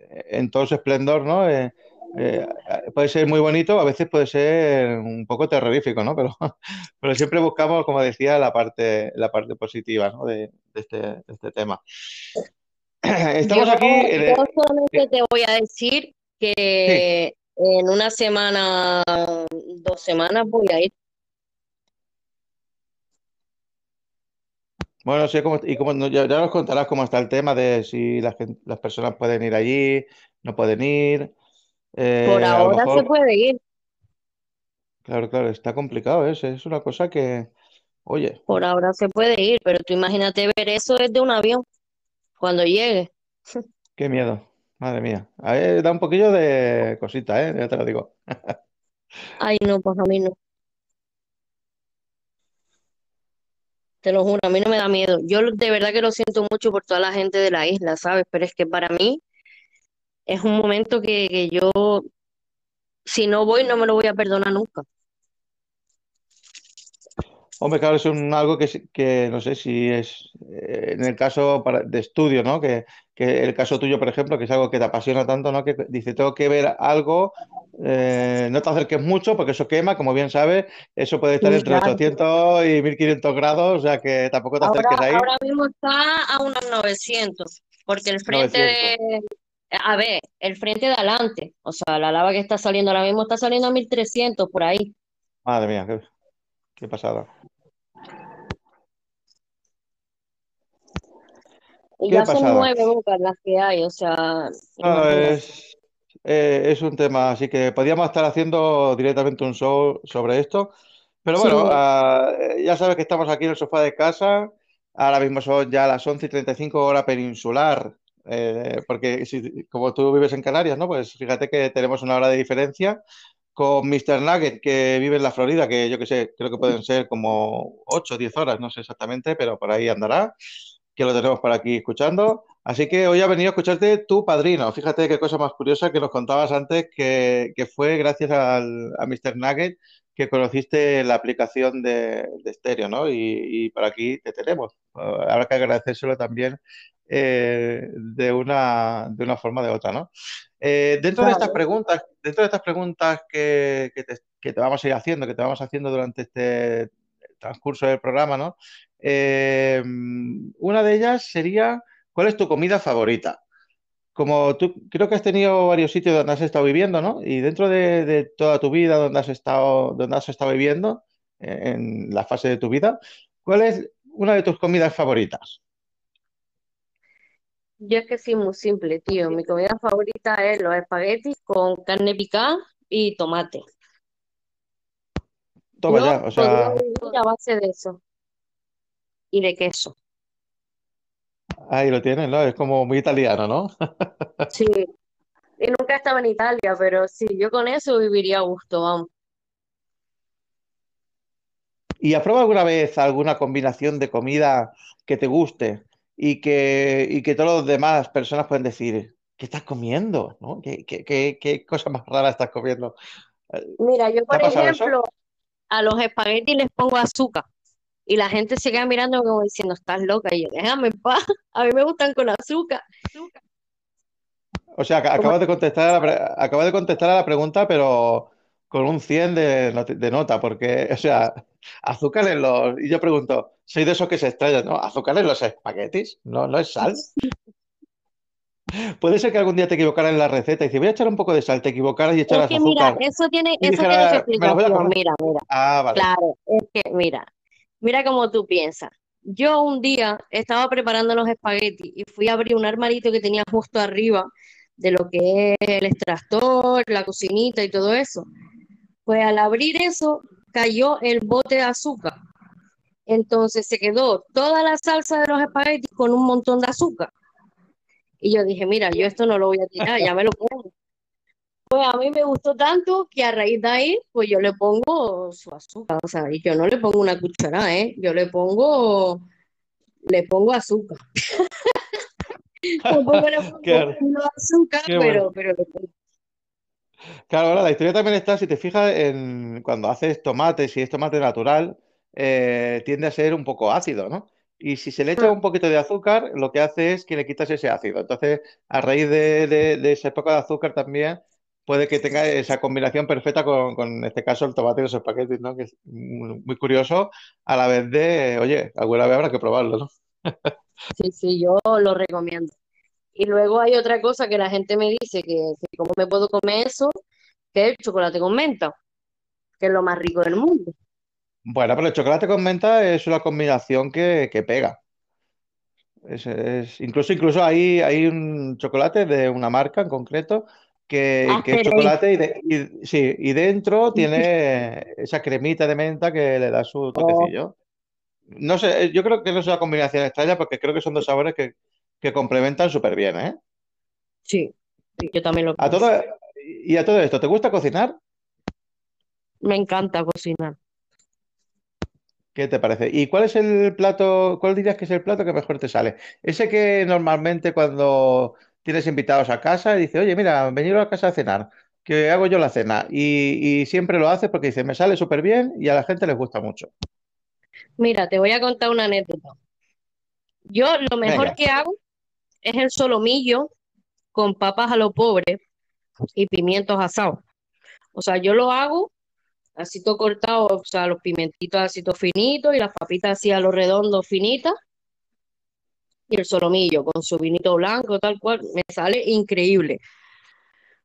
en todo su esplendor, ¿no? Eh, eh, puede ser muy bonito, a veces puede ser un poco terrorífico, ¿no? Pero, pero siempre buscamos, como decía, la parte, la parte positiva, ¿no? de, de este, de este tema. Estamos Yo, aquí en yo solamente te voy a decir Sí, que en una semana, dos semanas voy a ir. Bueno, no sé cómo, y cómo, no, ya, ya nos contarás cómo está el tema de si las personas pueden ir allí, no pueden ir. Por Eh, ahora se puede ir, claro, claro, está complicado, ¿eh? Es, es una cosa que, oye, por ahora se puede ir, pero tú imagínate ver eso desde un avión cuando llegue. qué miedo, madre mía. A ver, da un poquillo de cosita, ¿eh? Ya te lo digo. Ay, no, pues a mí no. Te lo juro, a mí no me da miedo. Yo de verdad que lo siento mucho por toda la gente de la isla, ¿sabes? Pero es que para mí es un momento que, que yo, si no voy, no me lo voy a perdonar nunca. Hombre, claro, es un, algo que, que no sé si es eh, en el caso para- de estudio, ¿no? Que, que el caso tuyo, por ejemplo, que es algo que te apasiona tanto, ¿no? Que dice, tengo que ver algo, eh, no te acerques mucho porque eso quema, como bien sabes, eso puede estar Sí, entre claro. 800 y 1500 grados, o sea que tampoco te Ahora, acerques ahí, ahora mismo está a unos 900, porque el frente 900. de, a ver, el frente de adelante, o sea, la lava que está saliendo ahora mismo está saliendo a 1300 por ahí. Madre mía, qué, qué pasada. Y ya son nueve bocas las que hay, o sea, imagínate. es, eh, es un tema, así que podríamos estar haciendo directamente un show sobre esto. Pero bueno, ah, eh, ya sabes que estamos aquí en el sofá de casa. Ahora mismo son ya las 11 y 35 hora peninsular. eh, porque si, como tú vives en Canarias, ¿no? Pues fíjate que tenemos una hora de diferencia con Mr. Nugget, que vive en la Florida, que yo qué sé, creo que pueden ser como 8 o 10 horas, no sé exactamente, pero por ahí andará, que lo tenemos por aquí escuchando. Así que hoy ha venido a escucharte tu padrino. Fíjate qué cosa más curiosa que nos contabas antes, que, que fue gracias al, a Mr. Nugget que conociste la aplicación de, de Stereo, ¿no? Y, y por aquí te tenemos. Habrá que agradecérselo también eh, de una, de una forma o de otra, ¿no? Eh, dentro de estas preguntas, dentro de estas preguntas que, que te, que te vamos a ir haciendo, que te vamos haciendo durante este transcurso del programa, ¿no? Eh, una de ellas sería, ¿cuál es tu comida favorita? Como tú creo que has tenido varios sitios donde has estado viviendo, ¿no? Y dentro de, de toda tu vida donde has estado, donde has estado viviendo, en la fase de tu vida, ¿cuál es una de tus comidas favoritas? Yo es que sí, muy simple, tío. Mi comida favorita es los espaguetis con carne picada y tomate. Toma Yo ya, o podría sea, vivir a base de eso y de queso. ahí lo tienes, ¿no? Es como muy italiano, ¿no? Sí, y nunca he estado en Italia, pero sí, yo con eso viviría a gusto, vamos. ¿Y has probado alguna vez alguna combinación de comida que te guste y que, y que todas las demás personas pueden decir, ¿qué estás comiendo? ¿No? ¿Qué, qué, qué- qué cosa más rara estás comiendo? Eh, Mira, yo ¿Te ha por eso? ejemplo, a los espaguetis les pongo azúcar y la gente se queda mirando como diciendo, estás loca, y yo, déjame en paz, a mí me gustan con azúcar. O sea, acabas de contestar a la, acabas de contestar a la pregunta, pero con un 100 de, not- de nota, porque, o sea, azúcar en los... Y yo pregunto, soy de esos que se extrañan, ¿no? ¿Azúcar en los espaguetis? ¿No, no es sal? Puede ser que algún día te equivocaras en la receta y dices, voy a echar un poco de sal, te equivocaras y Es echaras que mira, azúcar eso tiene, y eso tiene su explicación, mira, mira. Ah, vale. Claro, es que mira, mira cómo tú piensas. Yo un día estaba preparando los espaguetis y fui a abrir un armarito que tenía justo arriba de lo que es el extractor, la cocinita y todo eso. Pues al abrir eso cayó el bote de azúcar. Entonces se quedó toda la salsa de los espaguetis con un montón de azúcar. Y yo dije, mira, yo esto no lo voy a tirar, ya me lo pongo. Pues a mí me gustó tanto que a raíz de ahí, pues yo le pongo su azúcar. O sea, y yo no le pongo una cucharada, ¿eh? Yo le pongo, le pongo azúcar. Le pongo azúcar, qué bueno. pero, pero le pongo. Claro, ahora la historia también está, si te fijas, en cuando haces tomate, si es tomate natural, eh, tiende a ser un poco ácido, ¿no? Y si se le echa un poquito de azúcar, lo que hace es que le quitas ese ácido. Entonces, a raíz de, de, de ese poco de azúcar también, puede que tenga esa combinación perfecta con, con, en este caso, el tomate y los espaguetis, ¿no? Que es muy, muy curioso, a la vez de, oye, alguna vez habrá que probarlo, ¿no? Sí, sí, yo lo recomiendo. Y luego hay otra cosa que la gente me dice, que, que cómo me puedo comer eso, que es el chocolate con menta, que es lo más rico del mundo. Bueno, pero el chocolate con menta es una combinación que, que pega. Es, es- incluso, incluso hay, hay un chocolate de una marca en concreto que, que es chocolate y, de- y- sí, y dentro tiene esa cremita de menta que le da su Oh, toquecillo. No sé, yo creo que no es una combinación extraña porque creo que son dos sabores que, que complementan súper bien, ¿eh? sí, yo también lo A todo, y a todo esto, ¿te gusta cocinar? Me encanta cocinar. ¿Qué te parece? ¿Y cuál es el plato, cuál dirías que es el plato que mejor te sale? Ese que normalmente cuando tienes invitados a casa y dice, oye, mira, venido a casa a cenar, que hago yo la cena. Y, y siempre lo hace porque dice, me sale súper bien y a la gente les gusta mucho. Mira, te voy a contar una anécdota. Yo lo mejor Venga. que hago es el solomillo con papas a lo pobre y pimientos asados. O sea, yo lo hago así todo cortado, o sea, los pimentitos así todo finitos y las papitas así a lo redondo finitas y el solomillo con su vinito blanco, tal cual, me sale increíble.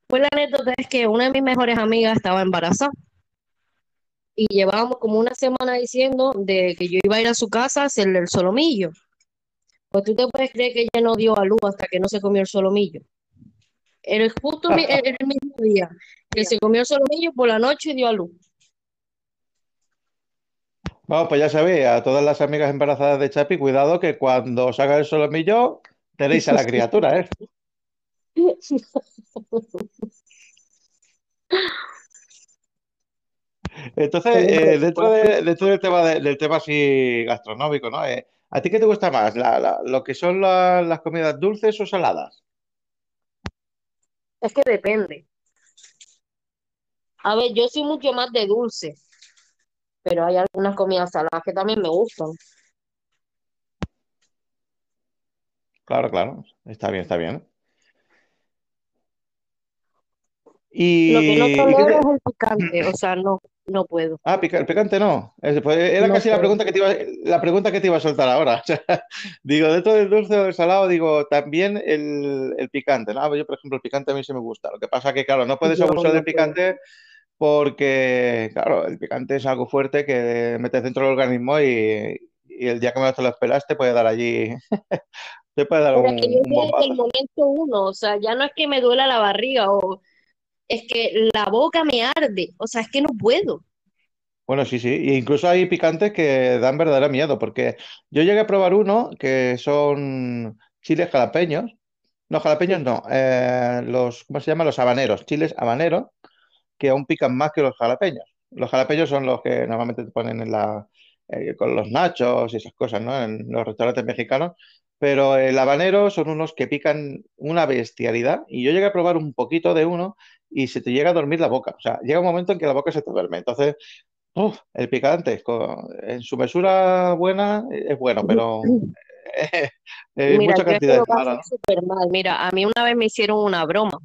Pues la anécdota es que una de mis mejores amigas estaba embarazada y llevábamos como una semana diciendo de que yo iba a ir a su casa a hacerle el solomillo. Pues tú te puedes creer que ella no dio a luz hasta que no se comió el solomillo. Era justo el, el mismo día que se comió el solomillo por la noche dio a luz. Vamos, pues ya sabéis, a todas las amigas embarazadas de Chapi, cuidado que cuando os haga el solomillo tenéis a la criatura, ¿eh? Entonces, eh, dentro de- dentro del tema, de- del tema así gastronómico, ¿no? Eh, ¿a ti qué te gusta más? La- la- ¿lo que son la- las comidas dulces o saladas? Es que depende. A ver, yo soy mucho más de dulce, pero hay algunas comidas saladas que también me gustan. Claro, claro, está bien, está bien. Lo que no ¿Y, y qué tolero es el picante, o sea, no, no puedo, Ah, pica- el picante no. Era no casi la pregunta que te iba, la pregunta que te iba a soltar ahora. O sea, digo, dentro del dulce o del salado, digo, también el, el picante, ¿no? Yo, por ejemplo, el picante a mí sí me gusta. Lo que pasa que, claro, no puedes abusar no del picante porque, claro, el picante es algo fuerte que metes dentro del organismo y, y el día que menos te lo esperas te puede dar allí, te puede dar Pero es que yo un, un desde el momento uno, o sea, ya no es que me duela la barriga o es que la boca me arde, o sea, es que no puedo. Bueno, sí, sí. Incluso hay picantes que dan verdadero miedo, porque yo llegué a probar uno que son chiles jalapeños. No, jalapeños no. eh, los, ¿cómo se llama? Los habaneros. Chiles habaneros, que aún pican más que los jalapeños. Los jalapeños son los que normalmente te ponen en la, eh, con los nachos y esas cosas, ¿no? En los restaurantes mexicanos. Pero el habanero son unos que pican una bestialidad. Y yo llegué a probar un poquito de uno y se te llega a dormir la boca. O sea, llega un momento en que la boca se te duerme. Entonces. Uf, el picante, en su mesura buena eh, es bueno, pero Mira, mucha cantidad súper mal. Mira, a mí una vez me hicieron una broma,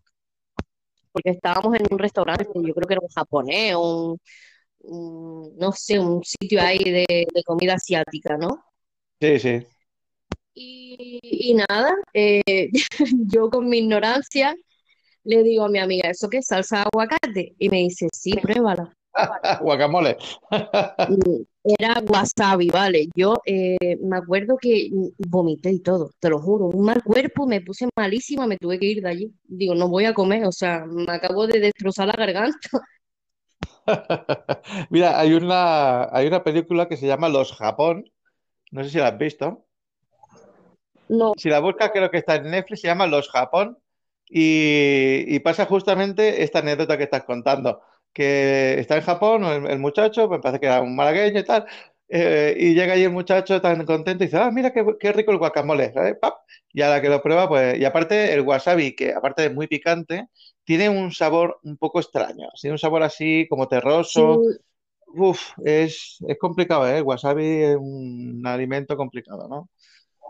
porque estábamos en un restaurante, yo creo que era un japonés, un, un- no sé, un sitio ahí de, de comida asiática, ¿no? Sí, sí. Y, y nada, eh, yo con mi ignorancia le digo a mi amiga, ¿eso qué es salsa de aguacate? Y me dice, sí, pruébala. Guacamole. Era wasabi, ¿vale? Yo eh, me acuerdo que vomité y todo, te lo juro, un mal cuerpo, me puse malísima, me tuve que ir de allí. Digo, no voy a comer, o sea, me acabo de destrozar la garganta. Mira, hay una, hay una película que se llama Los Japón, no sé si la has visto. No, Si la buscas, creo que está en Netflix, se llama Los Japón y, y pasa justamente esta anécdota que estás contando, que está en Japón el, el muchacho, me parece que era un malagueño y tal, eh, y llega ahí el muchacho tan contento y dice, ah, mira qué, qué rico el guacamole, ¿sabes? Pap, y a la que lo prueba, pues, y aparte el wasabi, que aparte de muy picante, tiene un sabor un poco extraño, tiene un sabor así como sí, terroso, uf, es, es complicado, ¿eh? El wasabi es un alimento complicado, ¿no?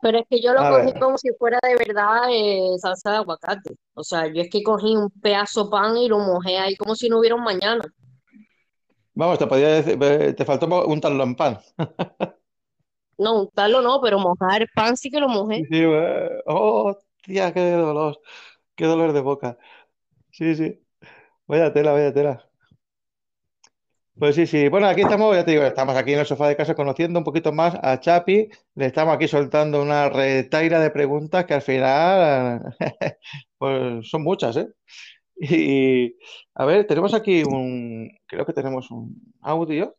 Pero es que yo lo A cogí ver. como si fuera de verdad eh, salsa de aguacate. O sea, yo es que cogí un pedazo de pan y lo mojé ahí como si no hubiera un mañana. Vamos, te podía decir, te faltó untarlo en pan. No, untarlo no, pero mojar el pan sí que lo mojé. sí, oh, tía, qué dolor, qué dolor de boca. Sí, sí, vaya tela, vaya tela. Pues sí, sí. Bueno, aquí estamos, ya te digo, estamos aquí en el sofá de casa conociendo un poquito más a Chapi. Le estamos aquí soltando una retaira de preguntas que al final, pues son muchas, ¿eh? Y a ver, tenemos aquí un, creo que tenemos un audio.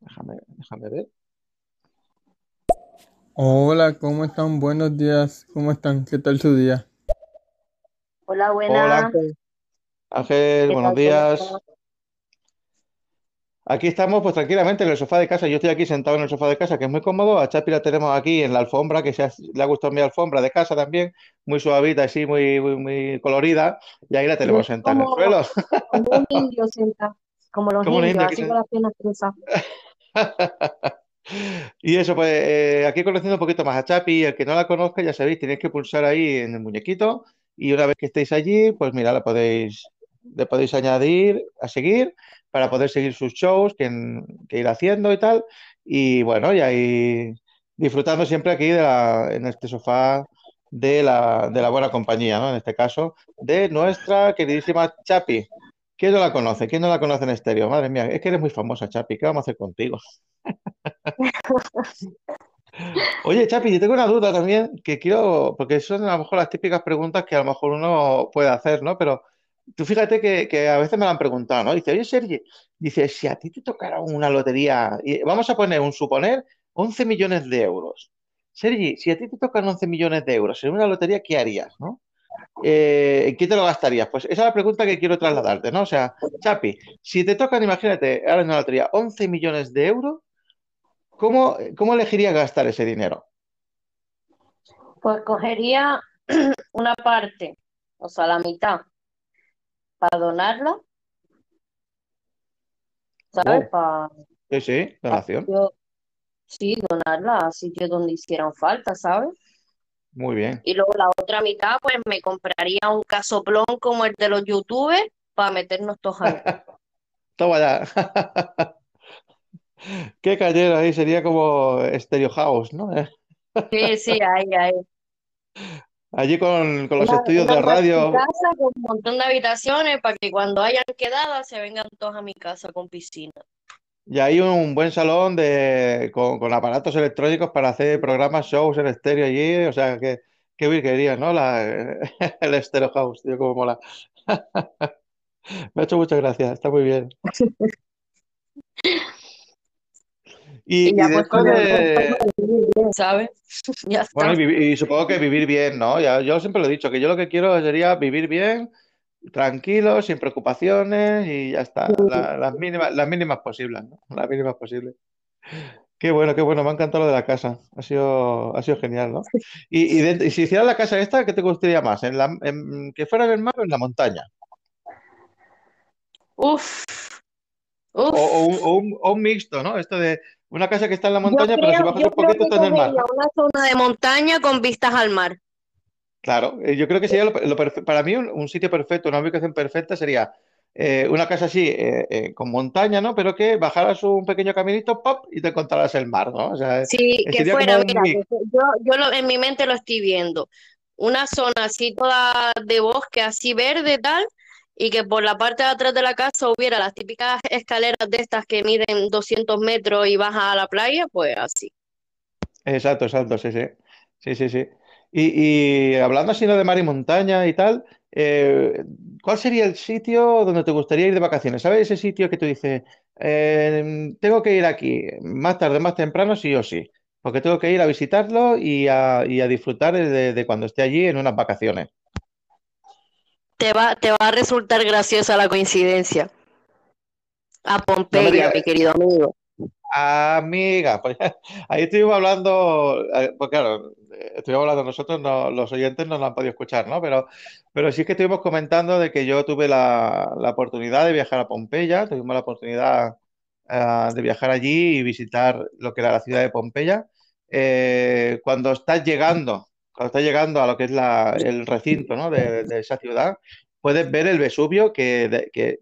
Déjame, déjame ver. Hola, ¿cómo están? Buenos días, ¿cómo están? ¿Qué tal su día? Hola, Hola, buena. Ángel. Ángel, ¿Qué buenos días. Aquí estamos pues tranquilamente en el sofá de casa. Yo estoy aquí sentado en el sofá de casa, que es muy cómodo. A Chapi la tenemos aquí en la alfombra, que se ha- le ha gustado mi alfombra de casa también, muy suavita, así, muy, muy, muy colorida. Y ahí la tenemos sentada en el suelo. como un indio sentado, como los Como indios, así con las piernas cruzadas. Y eso, pues eh, aquí conociendo un poquito más a Chapi, el que no la conozca, ya sabéis, tenéis que pulsar ahí en el muñequito y una vez que estéis allí, pues mira, la podéis, le podéis añadir a seguir para poder seguir sus shows que, que ir haciendo y tal. Y bueno, y ahí disfrutando siempre aquí de la, en este sofá de la, de la buena compañía, ¿no? En este caso, de nuestra queridísima Chapi. ¿Quién no la conoce? ¿Quién no la conoce en estéreo? Madre mía, es que eres muy famosa, Chapi. ¿Qué vamos a hacer contigo? Oye, Chapi, yo tengo una duda también que quiero, porque son a lo mejor las típicas preguntas que a lo mejor uno puede hacer, ¿no? Pero tú fíjate que, que a veces me lo han preguntado, ¿no? Dice, oye, Sergi, dice, si a ti te tocara una lotería, vamos a poner un suponer 11 millones de euros. Sergi, si a ti te tocan 11 millones de euros en una lotería, ¿qué harías, no? Eh, ¿en qué te lo gastarías? Pues esa es la pregunta que quiero trasladarte, ¿no? O sea, Chapi, si te tocan, imagínate, ahora en una lotería, 11 millones de euros, ¿cómo, cómo elegirías gastar ese dinero? Pues cogería una parte, o sea, la mitad, para donarla, ¿sabes? Oh, Para sí, sí, donación. sí, donarla a sitios donde hicieran falta, ¿sabes? Muy bien. Y luego la otra mitad, pues me compraría un casoplón como el de los youtubers para meternos todos ahí. Toma ya. Qué callero ahí, sería como Stereo House, ¿no? Sí, sí, ahí, ahí. Allí con, con los estudios de radio. casa con un montón de habitaciones para que cuando hayan quedadas se vengan todos a mi casa con piscina. Y hay un buen salón de, con, con aparatos electrónicos para hacer programas, shows en estéreo allí. O sea, que, qué virguería, ¿no? La, el Stereo House, tío, cómo mola. Me ha hecho muchas gracias, está muy bien. Y, Y ya y pues después de... ¿sabes? Ya Bueno, y, y supongo que vivir bien, ¿no? Ya, yo siempre lo he dicho, que yo lo que quiero sería vivir bien, tranquilo, sin preocupaciones y ya está. La- las mínimas, las mínimas posibles, ¿no? Las mínimas posibles. Qué bueno, qué bueno, me ha encantado lo de la casa. Ha sido, ha sido genial, ¿no? Y, y, de- si hicieras la casa esta, ¿qué te gustaría más? ¿En la, en- que fuera en el mar o en la montaña? Uf, O, o uf. un, o un- o un mixto, ¿no? Esto de una casa que está en la montaña, pero si bajas un poquito que está en el mar. una zona de montaña con vistas al mar. Claro, eh, yo creo que sería lo, lo para mí un, un sitio perfecto, una ubicación perfecta sería eh, una casa así, eh, eh, con montaña, ¿no? Pero que bajaras un pequeño caminito, pop, y te encontrarás el mar, ¿no? O sea, eh, Sí, que sería fuera, mira, que yo, yo lo, en mi mente lo estoy viendo. Una zona así toda de bosque, así verde, tal, y que por la parte de atrás de la casa hubiera las típicas escaleras de estas que miden 200 metros y bajas a la playa, pues así. Exacto, exacto, sí, sí. Sí, sí, sí. Y, y hablando así de mar y montaña y tal, eh, ¿cuál sería el sitio donde te gustaría ir de vacaciones? ¿Sabes ese sitio que tú dices, eh, tengo que ir aquí más tarde, más temprano, sí o sí? Porque tengo que ir a visitarlo y a, y a disfrutar de, de cuando esté allí en unas vacaciones. Te va, te va a resultar graciosa la coincidencia. A No Pompeya, mi querido amigo. amiga, pues ahí estuvimos hablando, eh, pues claro, eh, estuvimos hablando nosotros, no- los oyentes no lo han podido escuchar, ¿no? Pero, pero sí que estuvimos comentando de que yo tuve la, la oportunidad de viajar a Pompeya, tuvimos la oportunidad eh, de viajar allí y visitar lo que era la ciudad de Pompeya. Eh, cuando estás llegando, cuando estás llegando a lo que es la- el recinto, ¿no? de, de esa ciudad, puedes ver el Vesubio, que, de- que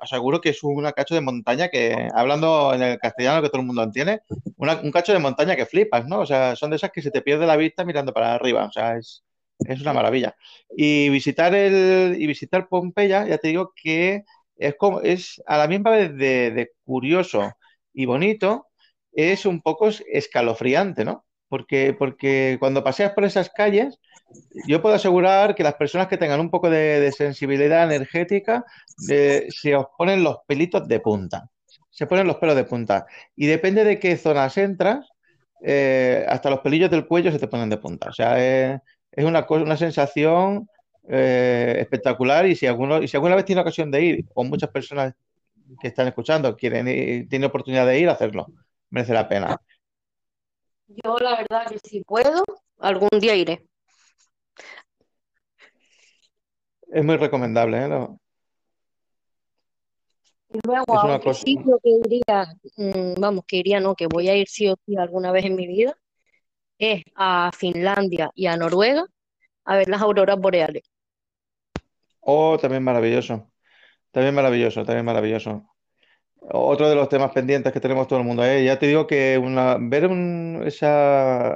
aseguro que es una cacho de montaña que, hablando en el castellano que todo el mundo entiende, una- un cacho de montaña que flipas, ¿no? O sea, son de esas que se te pierde la vista mirando para arriba, o sea, es, es una maravilla. Y visitar el, y visitar Pompeya, ya te digo que es como, es a la misma vez de, de curioso y bonito, es un poco escalofriante, ¿no? Porque, porque cuando paseas por esas calles, yo puedo asegurar que las personas que tengan un poco de, sensibilidad energética se os ponen los pelitos de punta. Se ponen los pelos de punta. Y depende de qué zonas entras, eh, hasta los pelillos del cuello se te ponen de punta. O sea, es, es una, una sensación eh, espectacular. Y si, alguno, y si alguna vez tiene ocasión de ir, o muchas personas que están escuchando quieren ir, tienen oportunidad de ir, hacerlo. Merece la pena. Yo la verdad que si puedo, algún día iré. Es muy recomendable, ¿eh? Lo- Y luego es a una otro cosa. sitio que iría, mm, vamos, que iría, no, que voy a ir sí o sí alguna vez en mi vida, es a Finlandia y a Noruega a ver las auroras boreales. Oh, también maravilloso. También maravilloso, también maravilloso. Otro de los temas pendientes que tenemos todo el mundo. ¿eh? Ya te digo que ver esa,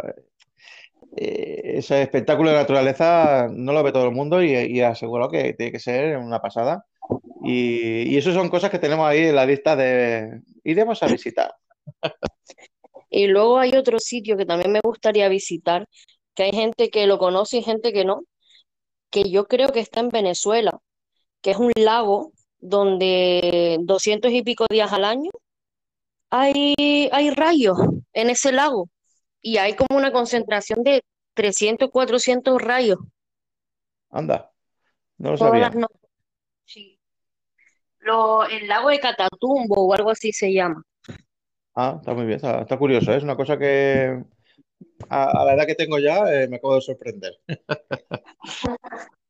eh, ese espectáculo de naturaleza no lo ve todo el mundo y, y aseguro que tiene que ser una pasada. Y, y eso son cosas que tenemos ahí en la lista de iremos a visitar. Y luego hay otro sitio que también me gustaría visitar, que hay gente que lo conoce y gente que no, que yo creo que está en Venezuela, que es un lago donde doscientos y pico días al año hay, hay rayos en ese lago y hay como una concentración de 300, 400 rayos Anda, no lo sabía. noches. Sí. Lo, el lago de Catatumbo o algo así se llama. Ah, está muy bien, está, está curioso. ¿eh? Es una cosa que a, a la edad que tengo ya eh, me acabo de sorprender.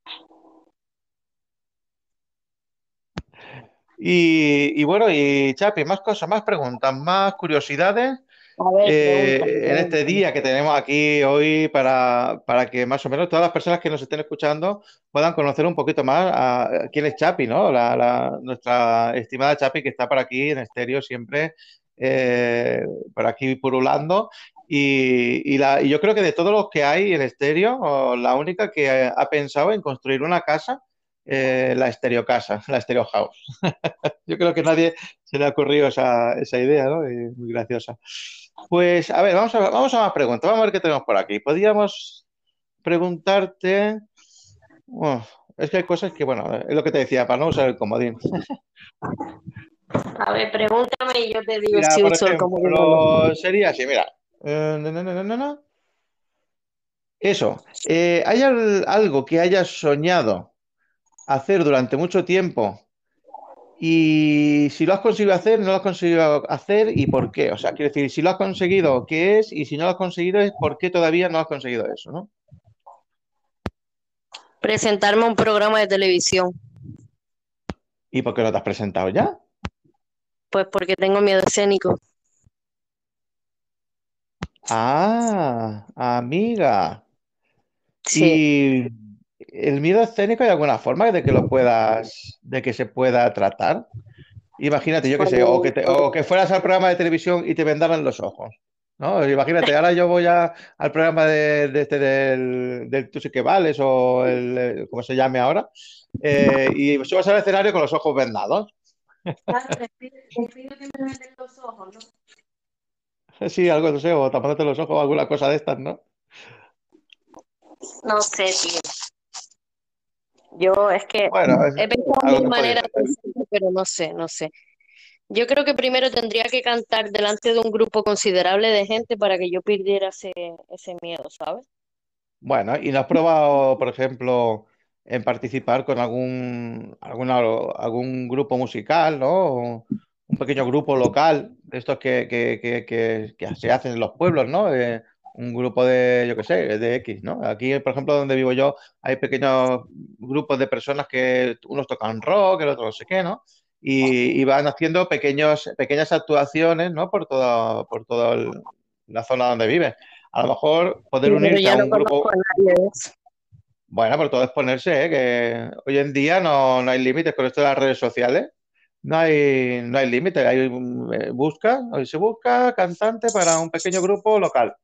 Y, y bueno, y Chapi, más cosas, más preguntas, más curiosidades A ver, eh, pregúntame, en este día que tenemos aquí hoy para, para que más o menos todas las personas que nos estén escuchando puedan conocer un poquito más a, a quién es Chapi, ¿no? La, la- nuestra estimada Chapi que está por aquí en estéreo siempre, eh, por aquí purulando. Y, y la, y yo creo que de todos los que hay en estéreo, la única que ha pensado en construir una casa, eh, la estéreo casa, la estéreo house. Yo creo que nadie se le ha ocurrido esa, esa idea, ¿no? Muy graciosa. Pues, a ver, vamos a, vamos a más preguntas. Vamos a ver qué tenemos por aquí. Podríamos preguntarte. Es que hay cosas que, bueno, es lo que te decía, para no usar el comodín. A ver, pregúntame y yo te digo Mira, si uso el comodín sería así, mira. Eh, no, no, no, no, no, no. Eso. Eh, ¿hay al- algo que hayas soñado hacer durante mucho tiempo? Y si lo has conseguido hacer, no lo has conseguido hacer y por qué. O sea, quiero decir, si lo has conseguido, ¿qué es? Y si no lo has conseguido, es por qué todavía no has conseguido eso, ¿no? Presentarme a un programa de televisión, ¿Y por qué no te has presentado ya? pues porque tengo miedo escénico. Ah, amiga. Sí, ¿Y el miedo escénico hay alguna forma de que lo puedas, de que se pueda tratar? Imagínate, yo qué sé, o que, te- o que fueras al programa de televisión y te vendaran los ojos, ¿no? Imagínate, ahora yo voy a- al programa de, de este del, Tú sí que vales o el, ¿cómo se llame ahora? Eh, y subas al escenario con los ojos vendados. Sí, algo, no sé, o tapándote los ojos o alguna cosa de estas, ¿no? No sé, tío. Yo es que Bueno, es he pensado podría maneras de pero no sé, no sé. Yo creo que primero tendría que cantar delante de un grupo considerable de gente para que yo perdiera ese, ese miedo, ¿sabes? Bueno, ¿y no has probado, por ejemplo, en participar con algún, alguna, algún grupo musical, ¿no? Un pequeño grupo local, de estos que, que, que, que- que se hacen en los pueblos, ¿no? Eh, un grupo de, yo qué sé, de X, ¿no? Aquí, por ejemplo, donde vivo yo, hay pequeños grupos de personas que unos tocan rock, el otro no sé qué, ¿no? Y, y van haciendo pequeños, pequeñas actuaciones, ¿no? Por todo, por toda el- la zona donde viven. A lo mejor poder unirte ya a no un conozco grupo. Bueno, pero todo es ponerse, ¿eh? Que hoy en día no, no hay límites con esto de las redes sociales. No hay, no hay límites. Hay, eh, busca, hoy se busca cantante para un pequeño grupo local.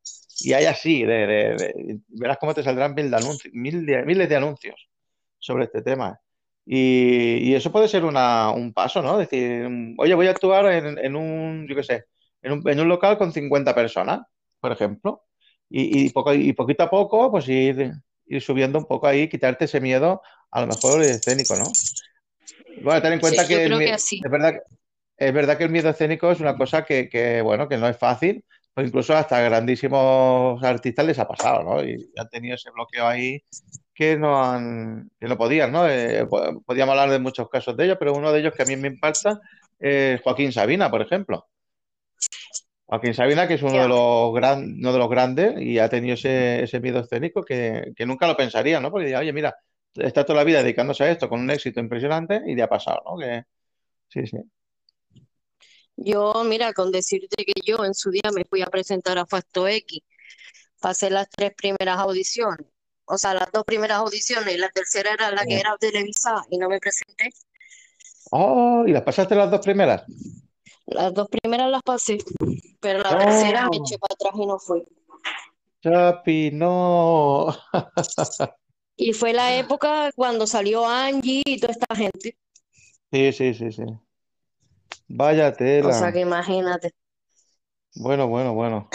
Y hay así, de, de- de- verás cómo te saldrán mil anuncios, mil miles de anuncios sobre este tema. Y, y eso puede ser una, un paso, ¿no? Decir, oye, voy a actuar en, en un, yo qué sé, en un, en un local con 50 personas, por ejemplo. Y, y, poco, y poquito a poco, pues ir, ir subiendo un poco ahí, quitarte ese miedo, a lo mejor escénico, ¿no? Bueno, ten en Sí, cuenta yo que el que es verdad, es verdad que el miedo escénico es una cosa que, que, bueno, que no es fácil, o incluso hasta grandísimos artistas les ha pasado, ¿no? Y han tenido ese bloqueo ahí que no han, que no podían, ¿no? Eh, po- podíamos hablar de muchos casos de ellos, pero uno de ellos que a mí me impacta es Joaquín Sabina, por ejemplo. Joaquín Sabina, que es uno de los, gran, uno de los grandes y ha tenido ese, ese miedo escénico que, que nunca lo pensaría, ¿no? Porque diría, oye, mira, está toda la vida dedicándose a esto con un éxito impresionante y le ha pasado, ¿no? Que, sí, sí. Yo, mira, con decirte que yo en su día me fui a presentar a Facto X, pasé las tres primeras audiciones, o sea, las dos primeras audiciones y la tercera era la que era televisada y no me presenté. Oh, ¿y las pasaste las dos primeras? Las dos primeras las pasé, pero la Oh. tercera me eché para atrás y no fui. Chapi, no. Y fue la época cuando salió Angie y toda esta gente. Sí, sí, sí, sí. Vaya O sea tela. que imagínate. Bueno, bueno, bueno.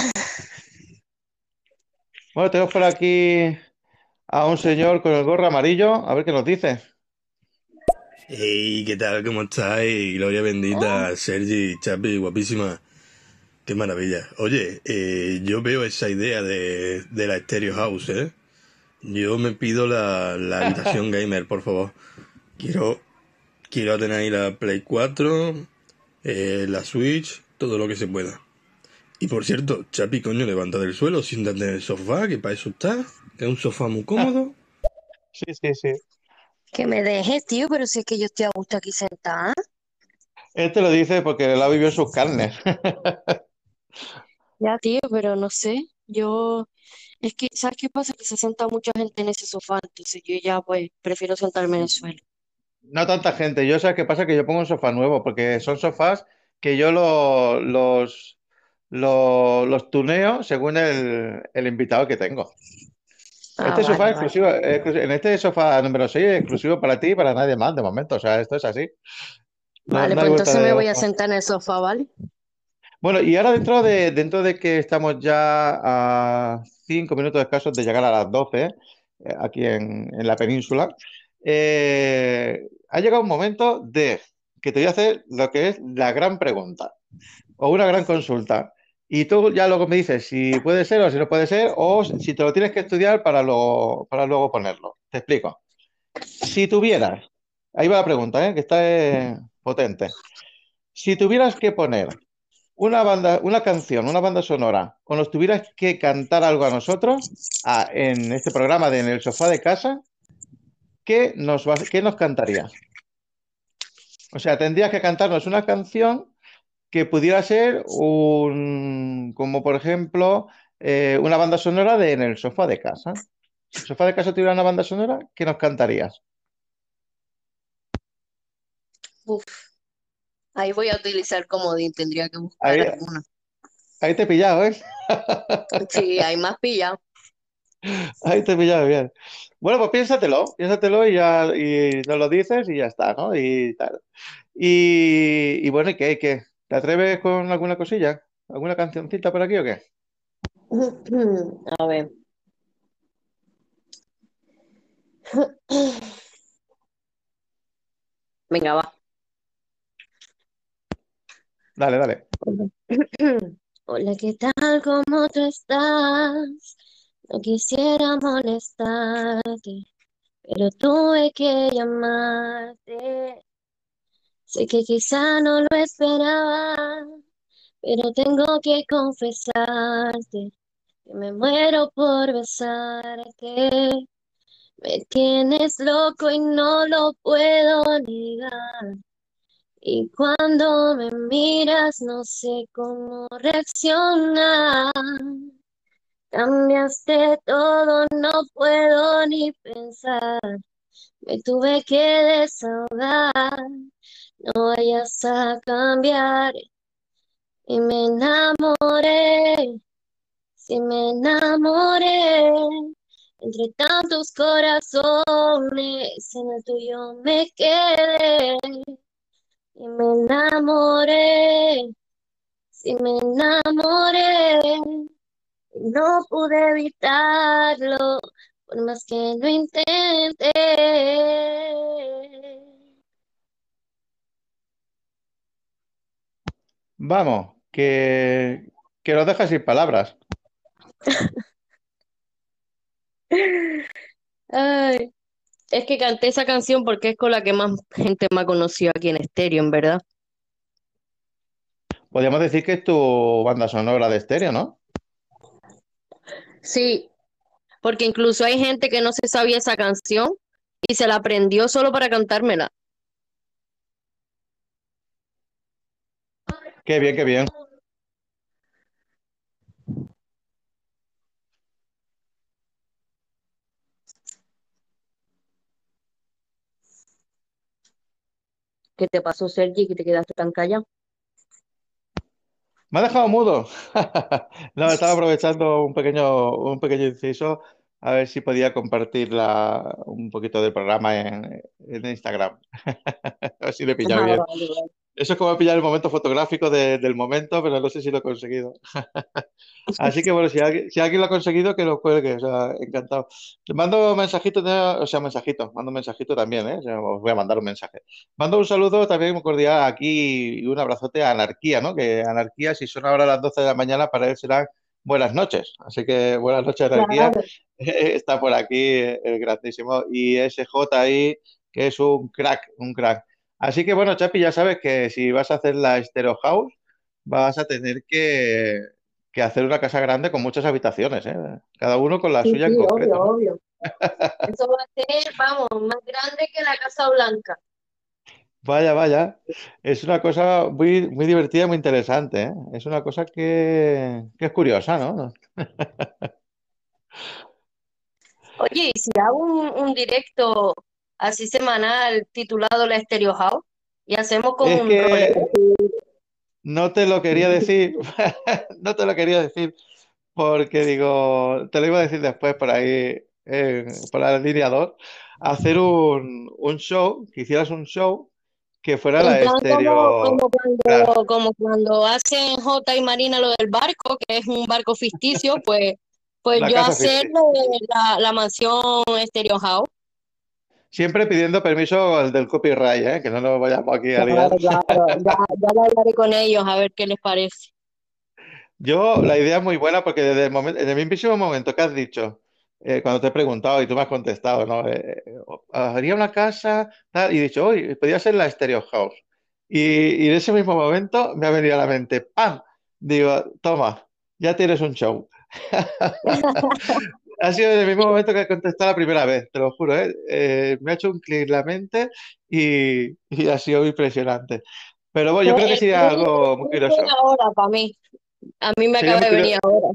Bueno, tenemos por aquí a un señor con el gorro amarillo. A ver qué nos dice. Hey, ¿qué tal? ¿Cómo estáis? Gloria bendita, Sergi, Chapi, guapísima. Qué maravilla. Oye, eh, yo veo esa idea de, de la Stereo House, ¿eh? Yo me pido la, la habitación gamer, por favor. Quiero, quiero tener ahí la Play 4, eh, la Switch, todo lo que se pueda. Y por cierto, Chapi, coño, levanta del suelo, siéntate en el sofá, que para eso está. Es un sofá muy cómodo. Sí, sí, sí. Que me dejes, tío, pero si es que yo estoy a gusto aquí sentada. Este lo dice porque lo ha vivido en sus carnes. Ya, tío, pero no sé. Yo, es que, ¿sabes qué pasa? Que se sienta mucha gente en ese sofá, entonces yo ya, pues, prefiero sentarme en el suelo. No tanta gente. Yo sé qué pasa que yo pongo un sofá nuevo porque son sofás que yo lo- los, los, los tuneo según el, el invitado que tengo. Ah, Este sofá vale, es vale. exclusivo, es exclusivo- en este sofá número 6 es exclusivo para ti y para nadie más de momento. O sea, esto es así. No, Vale, no hay pues vuelta entonces me voy a hoja. sentar en el sofá, ¿vale? Bueno, y ahora dentro de, dentro de que estamos ya a cinco minutos escasos de llegar a las 12, eh, aquí en, en la península, eh, ha llegado un momento de que te voy a hacer lo que es la gran pregunta o una gran consulta. Y tú ya luego me dices si puede ser o si no puede ser, o si te lo tienes que estudiar para luego, para luego ponerlo. Te explico. Si tuvieras, ahí va la pregunta, ¿eh? que está eh, potente. Si tuvieras que poner una banda, una canción, una banda sonora, o nos tuvieras que cantar algo a nosotros en este programa de En el sofá de casa, ¿qué nos qué nos cantarías? O sea, tendrías que cantarnos una canción que pudiera ser un, como por ejemplo, eh, una banda sonora de En el sofá de casa. Si el sofá de casa tuviera una banda sonora, ¿qué nos cantarías? Uf, ahí voy a utilizar comodín, tendría que buscar Ahí, alguna. ahí te he pillado, ¿eh? Sí, hay más pillado. Ahí te he pillado bien. Bueno, pues piénsatelo, piénsatelo y ya y nos lo dices y ya está, ¿no? Y tal. Y, y bueno, ¿y qué? ¿Y qué? ¿Te atreves con alguna cosilla? ¿Alguna cancioncita por aquí o qué? A ver. Venga, va. Dale, dale. Hola, ¿qué tal? ¿Cómo tú estás? No quisiera molestarte, pero tuve que llamarte. Sé que quizá no lo esperaba, pero tengo que confesarte que me muero por besarte. Me tienes loco y no lo puedo negar. Y cuando me miras no sé cómo reaccionar. Cambiaste todo, no puedo ni pensar. Me tuve que desahogar. No vayas a cambiar. Y me enamoré. Si me enamoré. Entre tantos corazones, en el tuyo me quedé. Y me enamoré, sí me enamoré, no pude evitarlo, por más que lo intenté. Vamos, que, que nos dejas sin palabras. Ay, es que canté esa canción porque es con la que más gente me ha conocido aquí en Estéreo, en verdad. podríamos decir que es tu banda sonora de estéreo, ¿no? Sí, porque incluso hay gente que no se sabía esa canción y se la aprendió solo para cantármela. Qué bien, qué bien. ¿Qué te pasó, Sergi, que te quedaste tan callado? Me ha dejado mudo. No, estaba aprovechando un pequeño, un pequeño inciso a ver si podía compartir la- un poquito del programa en, en Instagram. A ver si le he pillado Ah, bien. Eso es como pillar el momento fotográfico de- del momento, pero no sé si lo he conseguido. Así que bueno, si alguien, si alguien lo ha conseguido, que lo cuelgue, o sea, encantado. Mando mensajitos, o sea, mensajitos, mando un mensajito también, ¿eh? O sea, os voy a mandar un mensaje. Mando un saludo también muy cordial aquí y un abrazote a Anarquía, ¿no? Que Anarquía, si son ahora las 12 de la mañana, para él serán buenas noches. Así que buenas noches, Anarquía. Claro. Está por aquí el grandísimo. Y ese J ahí, que es un crack, un crack. Así que bueno, Chapi, ya sabes que si vas a hacer la Stereo House, vas a tener que, que hacer una casa grande con muchas habitaciones, ¿eh? Cada uno con la Sí, suya en sí, concreto, obvio, ¿no? obvio. Eso va a ser, vamos, más grande que la Casa Blanca. Vaya, vaya. Es una cosa muy, muy divertida, muy interesante, ¿eh? Es una cosa que, que es curiosa, ¿no? Oye, y si hago un, un directo así semanal titulado La Stereo House y hacemos como Es un que no te lo quería decir, no te lo quería decir, porque digo, te lo iba a decir después por ahí, eh, por la línea 2, hacer un, un show, que hicieras un show que fuera la como, estéreo. como Claro, como cuando hacen J y Marina lo del barco, que es un barco ficticio, pues, pues la yo hacer la, la mansión Stereo House. Siempre pidiendo permiso al del copyright, ¿eh? Que no nos vayamos aquí a liar. Claro, claro, ya, ya lo hablaré con ellos a ver qué les parece. Yo, la idea es muy buena porque desde el momento, en el mismo momento que has dicho, eh, cuando te he preguntado y tú me has contestado, ¿no? Eh, eh, haría una casa, tal, y he dicho, hoy podría ser la Stereo House. Y, y en ese mismo momento me ha venido a la mente, ¡pam! Digo, toma, ya tienes un show. Ha sido en el mismo momento que he contestado la primera vez, te lo juro, ¿eh? Eh, me ha hecho un clic la mente y, y ha sido impresionante. Pero bueno, yo creo que sería algo muy curioso. ahora para mí. A mí me Sería acaba de venir ahora.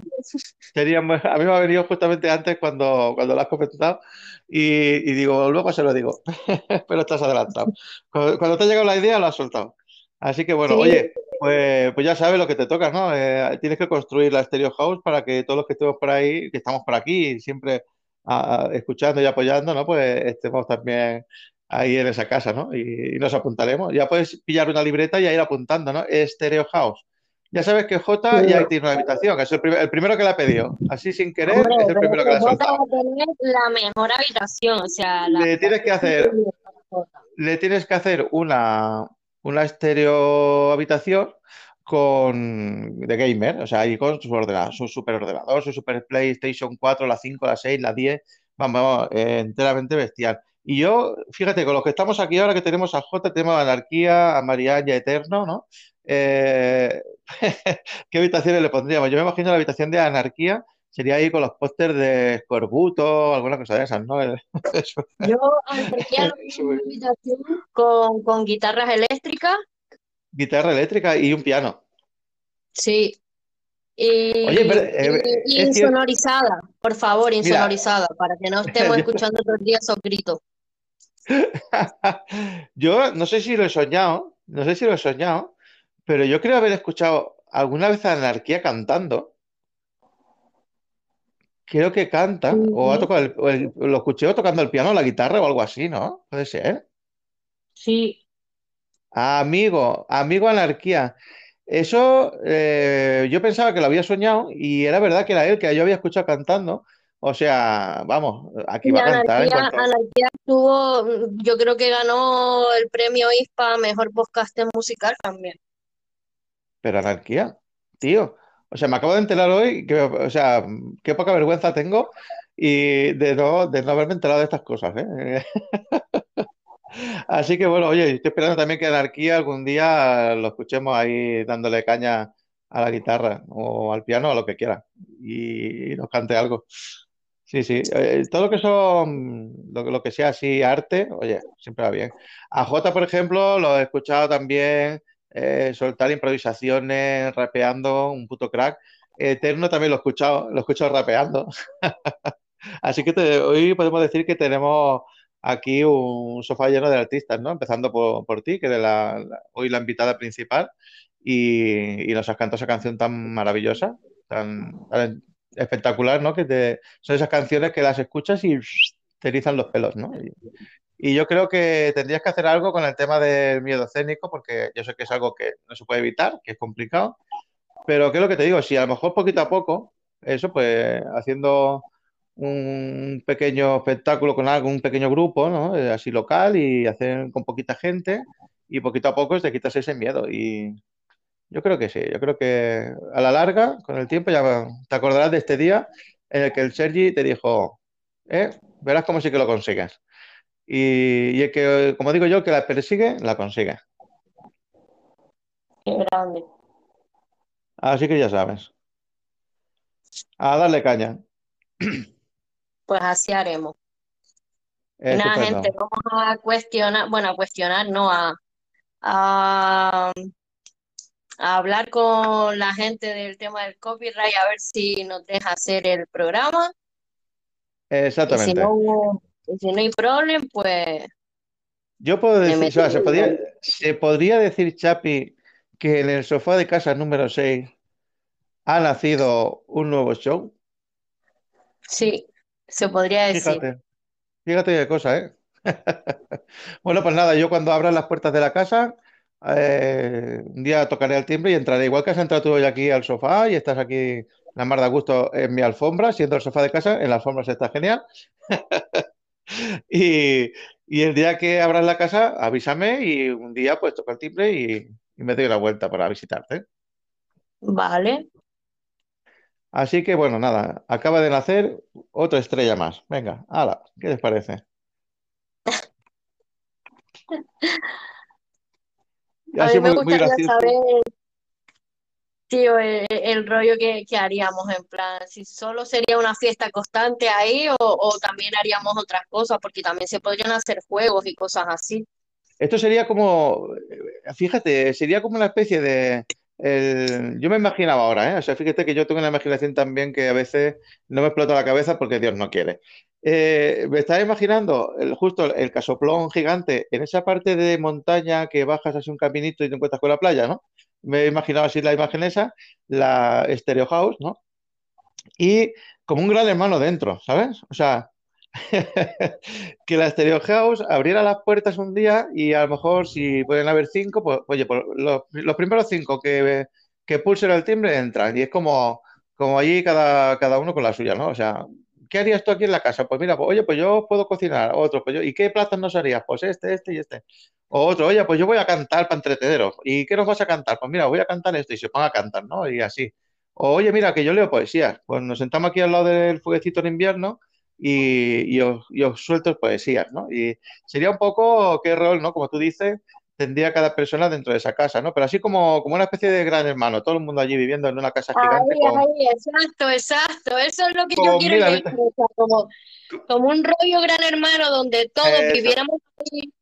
Sería muy- a mí me ha venido justamente antes cuando, cuando lo has comentado y, y digo, luego se lo digo, pero estás adelantado. Cuando, cuando te ha llegado la idea, lo has soltado. Así que bueno, Sí, oye, pues, pues ya sabes lo que te toca, ¿no? Eh, tienes que construir la Stereo House para que todos los que estemos por ahí, que estamos por aquí siempre ah, escuchando y apoyando, ¿no? Pues estemos también ahí en esa casa, ¿no? Y, y nos apuntaremos. Ya puedes pillar una libreta y ir apuntando, ¿no? Stereo House. Ya sabes que J ya tiene una habitación, es el, prim- el primero que la ha pedido. Así sin querer, hombre, es el primero que la ha que soltado. a tener la mejor habitación, o sea, la Le tienes que hacer, le tienes que hacer una, una estéreo habitación con de gamer, o sea, ahí con su ordenador, su superordenador, su super PlayStation 4, la 5, la 6, la 10, vamos, vamos, eh, enteramente bestial. Y yo, fíjate, con los que estamos aquí ahora que tenemos a J, tenemos a Anarquía, a Marianne y a Eterno, ¿no? Eh, ¿qué habitaciones le pondríamos? Yo me imagino la habitación de Anarquía sería ahí con los pósters de Escorbuto, alguna cosa de esas, ¿no? Yo en una habitación con, con guitarras eléctricas, guitarra eléctrica y un piano. sí, Oye, pero, eh, y, y es cierto, insonorizada, por favor, mira, insonorizada, para que no estemos yo, escuchando todo el día esos gritos. yo no sé si lo he soñado, no sé si lo he soñado, pero yo creo haber escuchado alguna vez a Anarquía cantando. Creo que canta, o ha tocado el- o el- lo escuché tocando el piano o la guitarra o algo así, ¿no? Puede ser. sí, Amigo, amigo Anarquía. Eso eh, yo pensaba que lo había soñado y era verdad que era él que yo había escuchado cantando. O sea, vamos, aquí y va a cantar en Anarquía, cuanto. Anarquía tuvo, yo creo que ganó el premio ISPA a Mejor Podcaster Musical también. Pero Anarquía, tío. O sea, me acabo de enterar hoy que, o sea, qué poca vergüenza tengo y de no, de no haberme enterado de estas cosas, ¿eh? Así que bueno, oye, estoy esperando también que Anarquía algún día lo escuchemos ahí dándole caña a la guitarra o al piano, a lo que quiera, y, nos cante algo. Sí, sí. Eh, todo lo que son, lo, lo que sea así arte, oye, siempre va bien. A Jota, por ejemplo, lo he escuchado también eh, soltar improvisaciones, rapeando, un puto crack. Eterno también lo he escuchado, lo he escuchado rapeando. Así que te- hoy podemos decir que tenemos aquí un sofá lleno de artistas, ¿no? Empezando por, por ti, que eres la, la- hoy la invitada principal, y, y nos has cantado esa canción tan maravillosa, tan, tan espectacular, ¿no? Que te, son esas canciones que las escuchas y te erizan los pelos, ¿no? Y, y yo creo que tendrías que hacer algo con el tema del miedo escénico, porque yo sé que es algo que no se puede evitar, que es complicado, pero ¿qué es lo que te digo? Si a lo mejor poquito a poco, eso pues haciendo un pequeño espectáculo con algo, un pequeño grupo, ¿no? Eh, Así local y hacer con poquita gente y poquito a poco te quitas ese miedo. Y yo creo que sí, yo creo que a la larga, con el tiempo, ya te acordarás de este día en el que el Sergi te dijo, ¿eh? Verás cómo sí que lo consigues. Y, y el que, como digo yo, que la persigue, la consigue. Qué grande. Así que ya sabes, a darle caña. Pues así haremos. Nada, Estupendo. gente, vamos a cuestionar, bueno, a cuestionar, no, a, a, a hablar con la gente del tema del copyright, a ver si nos deja hacer el programa. Y si Exactamente. no, y si no hay problema, pues Yo puedo decir, o sea, se podría, se podría decir, Chapi, que en el sofá de casa número 6 ha nacido un nuevo show. Sí, se podría decir. Fíjate, fíjate qué cosa, ¿eh? Bueno, pues nada, yo cuando abran las puertas de la casa, eh, un día tocaré el timbre y entraré. Igual que has entrado tú hoy aquí al sofá y estás aquí la mar de gusto en mi alfombra, siendo el sofá de casa, en la alfombra se está genial. Y, y el día que abras la casa, avísame y un día pues toco el timbre y, y me doy la vuelta para visitarte. Vale. Así que bueno, nada, acaba de nacer otra estrella más. Venga, hala, ¿qué les parece? A mí me gustaría saber, tío, el, el rollo que, que haríamos, en plan, si solo sería una fiesta constante ahí o, también haríamos otras cosas, porque también se podrían hacer juegos y cosas así. Esto sería como, eh, fíjate, sería como una especie de, yo me imaginaba ahora, ¿eh? O sea, fíjate que yo tengo una imaginación también que a veces no me explota la cabeza porque Dios no quiere. Eh, me estaba imaginando el, justo el casoplón gigante en esa parte de montaña que bajas así un caminito y te encuentras con la playa, ¿no? Me he imaginado así la imagen esa, la Stereo House, ¿no? Y como un gran hermano dentro, ¿sabes? O sea, que la Stereo House abriera las puertas un día y a lo mejor si pueden haber cinco, pues oye, pues los, los primeros cinco que, que pulsen el timbre entran y es como, como allí cada, cada uno con la suya, ¿no? O sea, ¿qué harías tú aquí en la casa? Pues mira, pues, oye, pues yo puedo cocinar, otro, pues yo, ¿y qué platos nos harías? Pues este, este y este. O otro, oye, pues yo voy a cantar para entreteneros. ¿Y qué nos vas a cantar? Pues mira, voy a cantar esto y se ponga a cantar, ¿no? Y así. O oye, mira, que yo leo poesías. Pues nos sentamos aquí al lado del fueguecito en invierno y, y os, y os suelto poesías, ¿no? Y sería un poco qué rol, ¿no? Como tú dices, tendría cada persona dentro de esa casa, ¿no? Pero así como, como una especie de gran hermano, todo el mundo allí viviendo en una casa gigante Ahí, con, ahí, exacto, exacto. Eso es lo que yo con quiero mira, sea, como, como un rollo gran hermano donde todos eso, viviéramos ahí.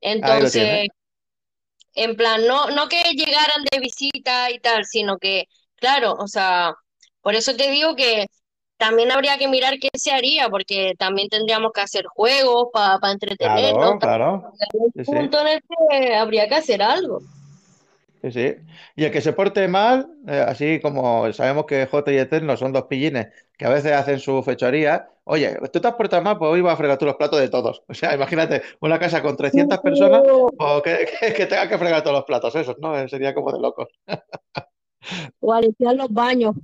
Entonces, en plan, no, no que llegaran de visita y tal, sino que, claro, o sea, por eso te digo que también habría que mirar qué se haría, porque también tendríamos que hacer juegos para entretenernos. Claro, claro. Hay un Sí, sí. punto en el que habría que hacer algo. Sí, sí. Y el que se porte mal, eh, así como sabemos que Jota y Eterno son dos pillines que a veces hacen su fechoría, oye, tú te has portado mal, pues hoy vas a fregar tú los platos de todos. O sea, imagínate una casa con 300 personas, pues que, que, que tenga que fregar todos los platos esos, ¿no? Eh, Sería como de locos. O a limpiar los baños,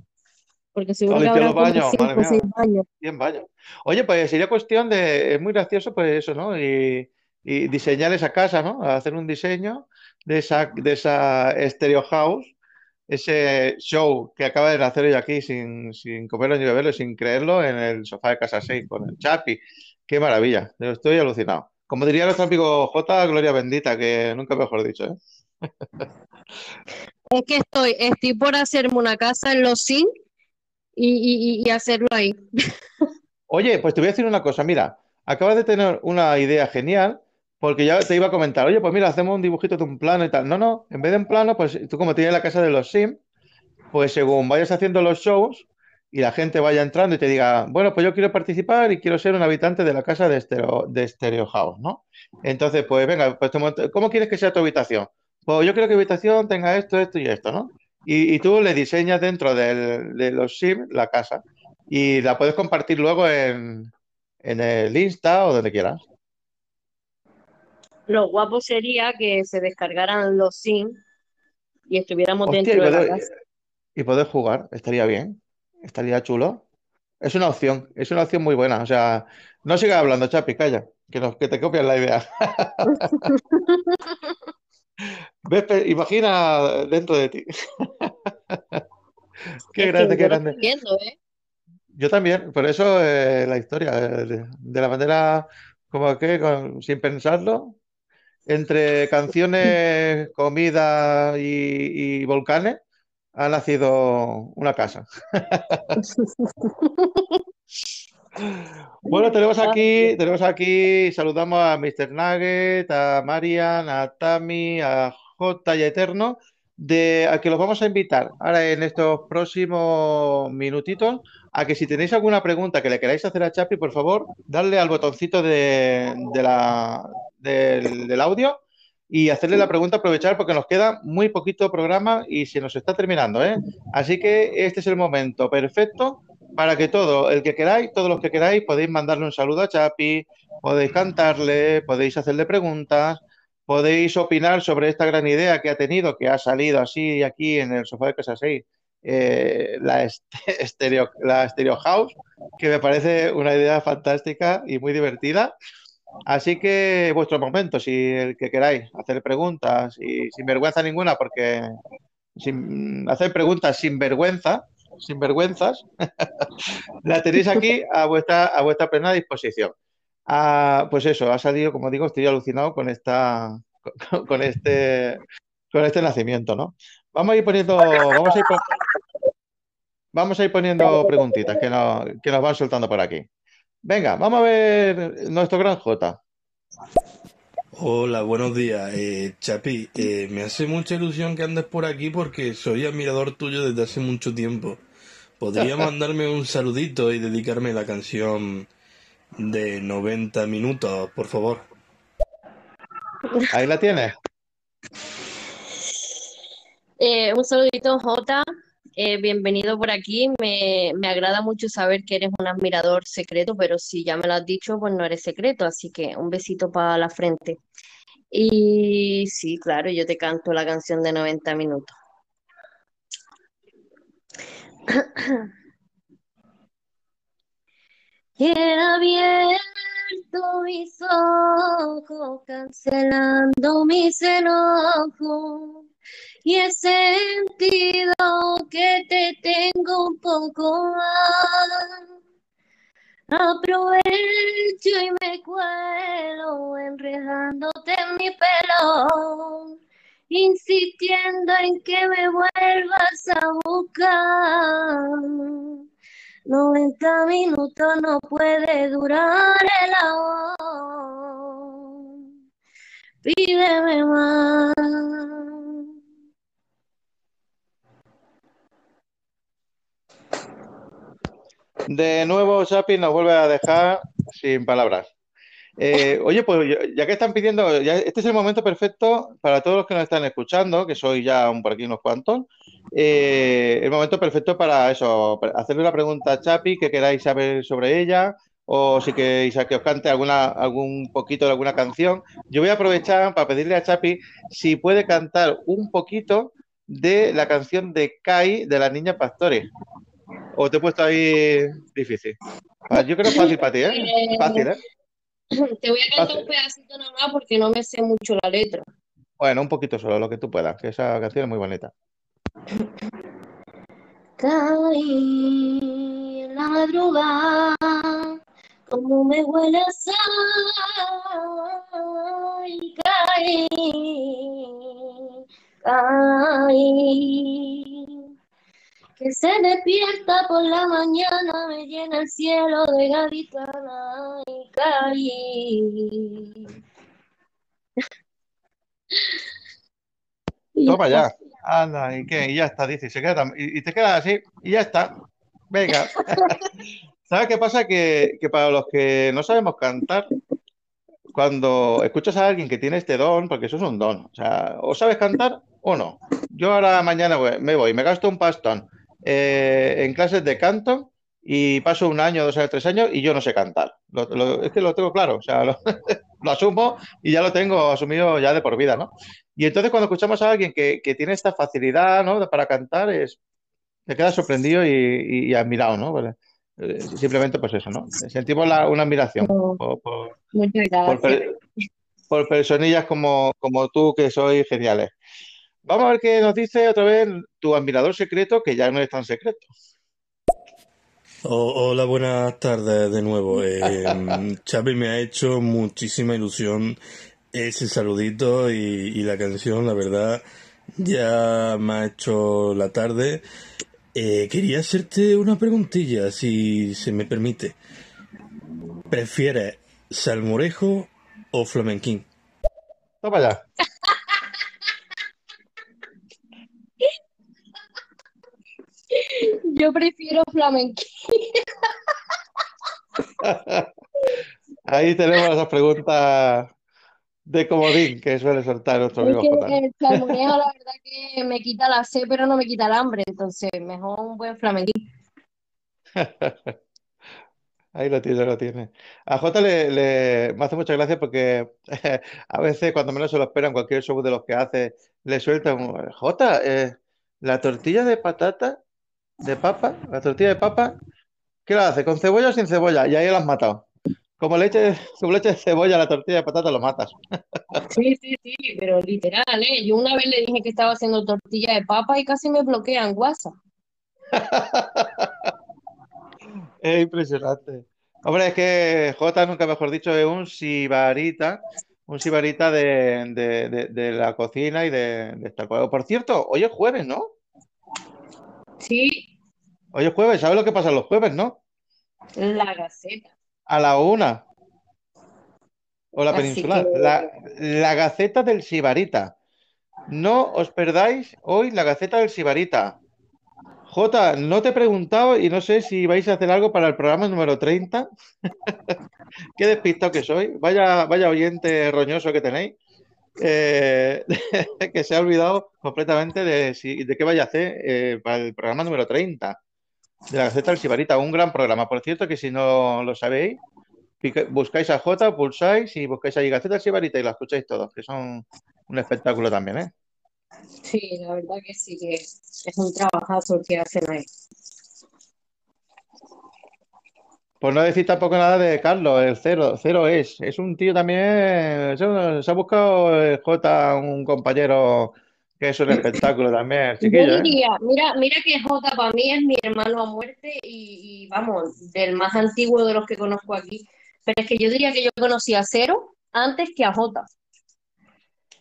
porque O seguro que habrá los baños, madre cinco o seis mía, baños. 100 baños. Oye, pues sería cuestión de, es muy gracioso, pues eso, ¿no? Y, y diseñar esa casa, ¿no? Hacer un diseño de esa, de esa Stereo House, ese show que acaba de nacer hoy aquí sin, sin comerlo ni beberlo, sin creerlo, en el sofá de casa 6 con el Chapi. Qué maravilla, yo estoy alucinado. Como diría nuestro amigo J, Gloria Bendita, que nunca mejor dicho, ¿eh? Es que estoy, estoy por hacerme una casa en Los Sims y, y, y hacerlo ahí. Oye, pues te voy a decir una cosa, mira, acabas de tener una idea genial, porque ya te iba a comentar, oye, pues mira, hacemos un dibujito de un plano y tal. No, no, en vez de un plano, pues tú como tienes la casa de los Sims, pues según vayas haciendo los shows y la gente vaya entrando y te diga, bueno, pues yo quiero participar y quiero ser un habitante de la casa de Stereo, House, ¿no? Entonces, pues venga, pues ¿cómo quieres que sea tu habitación? Pues yo quiero que mi habitación tenga esto, esto y esto, ¿no? Y, tú le diseñas dentro de los Sims la casa y la puedes compartir luego en, en el Insta o donde quieras. Lo guapo sería que se descargaran los Sims y estuviéramos Hostia, y dentro de la casa. y poder jugar, estaría bien, estaría chulo. Es una opción, es una opción muy buena. O sea, no sigas hablando, Chapi, calla, que, nos, que te copian la idea. Ves, imagina dentro de ti. Qué Es grande, que qué grande. viendo, ¿eh? Yo también, por eso eh, la historia, eh, de, de la manera como que, con- sin pensarlo, entre canciones, comida y, y volcanes, ha nacido una casa. Bueno, tenemos aquí, tenemos aquí, saludamos a Mr. Nugget, a Marian, a Tami, a J y a Eterno, de, a que los vamos a invitar ahora en estos próximos minutitos, a que si tenéis alguna pregunta que le queráis hacer a Chapi, por favor, darle al botoncito de, de la, del, del audio y hacerle la pregunta, aprovechar porque nos queda muy poquito programa y se nos está terminando, ¿eh? Así que este es el momento perfecto para que todo, el que queráis, todos los que queráis, podéis mandarle un saludo a Chapi, podéis cantarle, podéis hacerle preguntas, podéis opinar sobre esta gran idea que ha tenido, que ha salido así aquí en el sofá de Casa 6, eh, la, est- Stereo, la Stereo House, que me parece una idea fantástica y muy divertida. Así que vuestro momento, si el que queráis hacer preguntas y sin vergüenza ninguna, porque sin hacer preguntas sin vergüenza, sin vergüenzas, la tenéis aquí a vuestra, a vuestra plena disposición. Ah, pues eso, ha salido, como digo, estoy alucinado con esta, con, este, con este nacimiento, ¿no? Vamos a ir poniendo, vamos a ir, pon- vamos a ir poniendo preguntitas que nos, que nos van soltando por aquí. Venga, vamos a ver nuestro gran J. Hola, buenos días. Eh, Chapi, eh, me hace mucha ilusión que andes por aquí porque soy admirador tuyo desde hace mucho tiempo. ¿Podría mandarme un saludito y dedicarme la canción de 90 minutos, por favor? Ahí la tienes. Eh, un saludito, Jota. Eh, bienvenido por aquí. Me, me agrada mucho saber que eres un admirador secreto, pero si ya me lo has dicho, pues no eres secreto. Así que un besito para la frente. Y sí, claro, yo te canto la canción de 90 minutos. He abierto mis ojos, cancelando mis enojos. Y he sentido que te tengo un poco más. Aprovecho y me cuelo enredándote en mi pelo, insistiendo en que me vuelvas a buscar. 90 minutos no puede durar el amor. Pídeme más. De nuevo, Chapi nos vuelve a dejar sin palabras. Eh, oye, pues ya- que están pidiendo, ya, este es el momento perfecto para todos los que nos están escuchando, que soy ya un, por aquí unos cuantos, eh, el momento perfecto para eso, para hacerle una pregunta a Chapi que queráis saber sobre ella, o si queréis que os cante alguna, algún poquito de alguna canción. Yo voy a aprovechar para pedirle a Chapi si puede cantar un poquito de la canción de Kai de la Niña Pastore. O te he puesto ahí difícil. Yo creo que es fácil para ti, ¿eh? Fácil, ¿eh? te voy a cantar Fácil. un pedacito nada más porque no me sé mucho la letra. Bueno, un poquito solo, lo que tú puedas, que esa canción es muy bonita. Caí en la madrugada Como me huele a sal, caí, caí. Que se despierta por la mañana, me llena el cielo de gaditana y caí. Y ya Toma está. ya. Anda, ¿y qué? Y ya está, dice. Y, se queda tan- y, y te quedas así, y ya está. Venga. ¿Sabes qué pasa? Que, que para los que no sabemos cantar, cuando escuchas a alguien que tiene este don, porque eso es un don, o sea, o sabes cantar o no. Yo ahora mañana me voy, me gasto un pastón eh, en clases de canto y paso un año, dos años, tres años y yo no sé cantar. Lo- lo- es que lo tengo claro, o sea, lo, lo asumo y ya lo tengo asumido ya de por vida, ¿no? Y entonces cuando escuchamos a alguien que, que tiene esta facilidad, ¿no? para cantar, es, te quedas sorprendido y, y- admirado, ¿no? Pues, eh, simplemente pues eso, ¿no? Sentimos la- una admiración por, por- Muchas por gracias. per- por personillas como, como tú que sois geniales. Vamos a ver qué nos dice otra vez tu admirador secreto, que ya no es tan secreto. Oh, hola, buenas tardes de nuevo. Eh, me ha hecho muchísima ilusión ese saludito y, y la canción, la verdad, ya me ha hecho la tarde. Eh, quería hacerte una preguntilla, si se me permite. ¿Prefieres salmorejo o flamenquín? Toma ya. Yo prefiero flamenquín. Ahí tenemos esas preguntas de comodín que suele soltar nuestro Es amigo que Jota. el salmorejo, la verdad que me quita la sed, pero no me quita el hambre. Entonces, mejor un buen flamenquín. Ahí lo tiene, lo tiene. A Jota le, le- me hace mucha gracia porque a veces cuando menos se lo esperan, cualquier show de los que hace, le suelta un Jota, eh, la tortilla de patata, de papa, la tortilla de papa, ¿qué la hace? ¿Con cebolla o sin cebolla? Y ahí lo has matado. Como le eches, como le eches cebolla a la tortilla de patata, lo matas. Sí, sí, sí, pero literal, ¿eh? Yo una vez le dije que estaba haciendo tortilla de papa y casi me bloquean WhatsApp. Es impresionante. Hombre, es que Jota, nunca mejor dicho, es un sibarita, un sibarita de, de- de- de la cocina y de, de esta cosa. Por cierto, hoy es jueves, ¿no? Sí, Hoy es jueves, ¿sabes lo que pasa los jueves, no? la Gaceta. A la una. O la Así peninsular. que- La, la Gaceta del Sibarita. No os perdáis hoy la Gaceta del Sibarita. Jota, no te he preguntado y no sé si vais a hacer algo para el programa número 30. Qué despistado que soy. Vaya, vaya oyente roñoso que tenéis. Eh, que se ha olvidado completamente de, si- de qué vaya a hacer eh, para el programa número 30 de la Gaceta del Sibarita. Un gran programa. Por cierto, que si no lo sabéis, buscáis a Jota, pulsáis y buscáis ahí Gaceta del Sibarita y la escucháis todos, que son un espectáculo también, ¿eh? Sí, la verdad que sí, que es un trabajazo que hacen ahí. Por no decir tampoco nada de Carlos, el cero, cero es. Es un tío también. Se, se ha buscado el J, un compañero que es un espectáculo también, Yo ¿eh? diría, mira, mira que Jota para mí es mi hermano a muerte y, y, vamos, del más antiguo de los que conozco aquí. Pero es que yo diría que yo conocí a Cero antes que a Jota.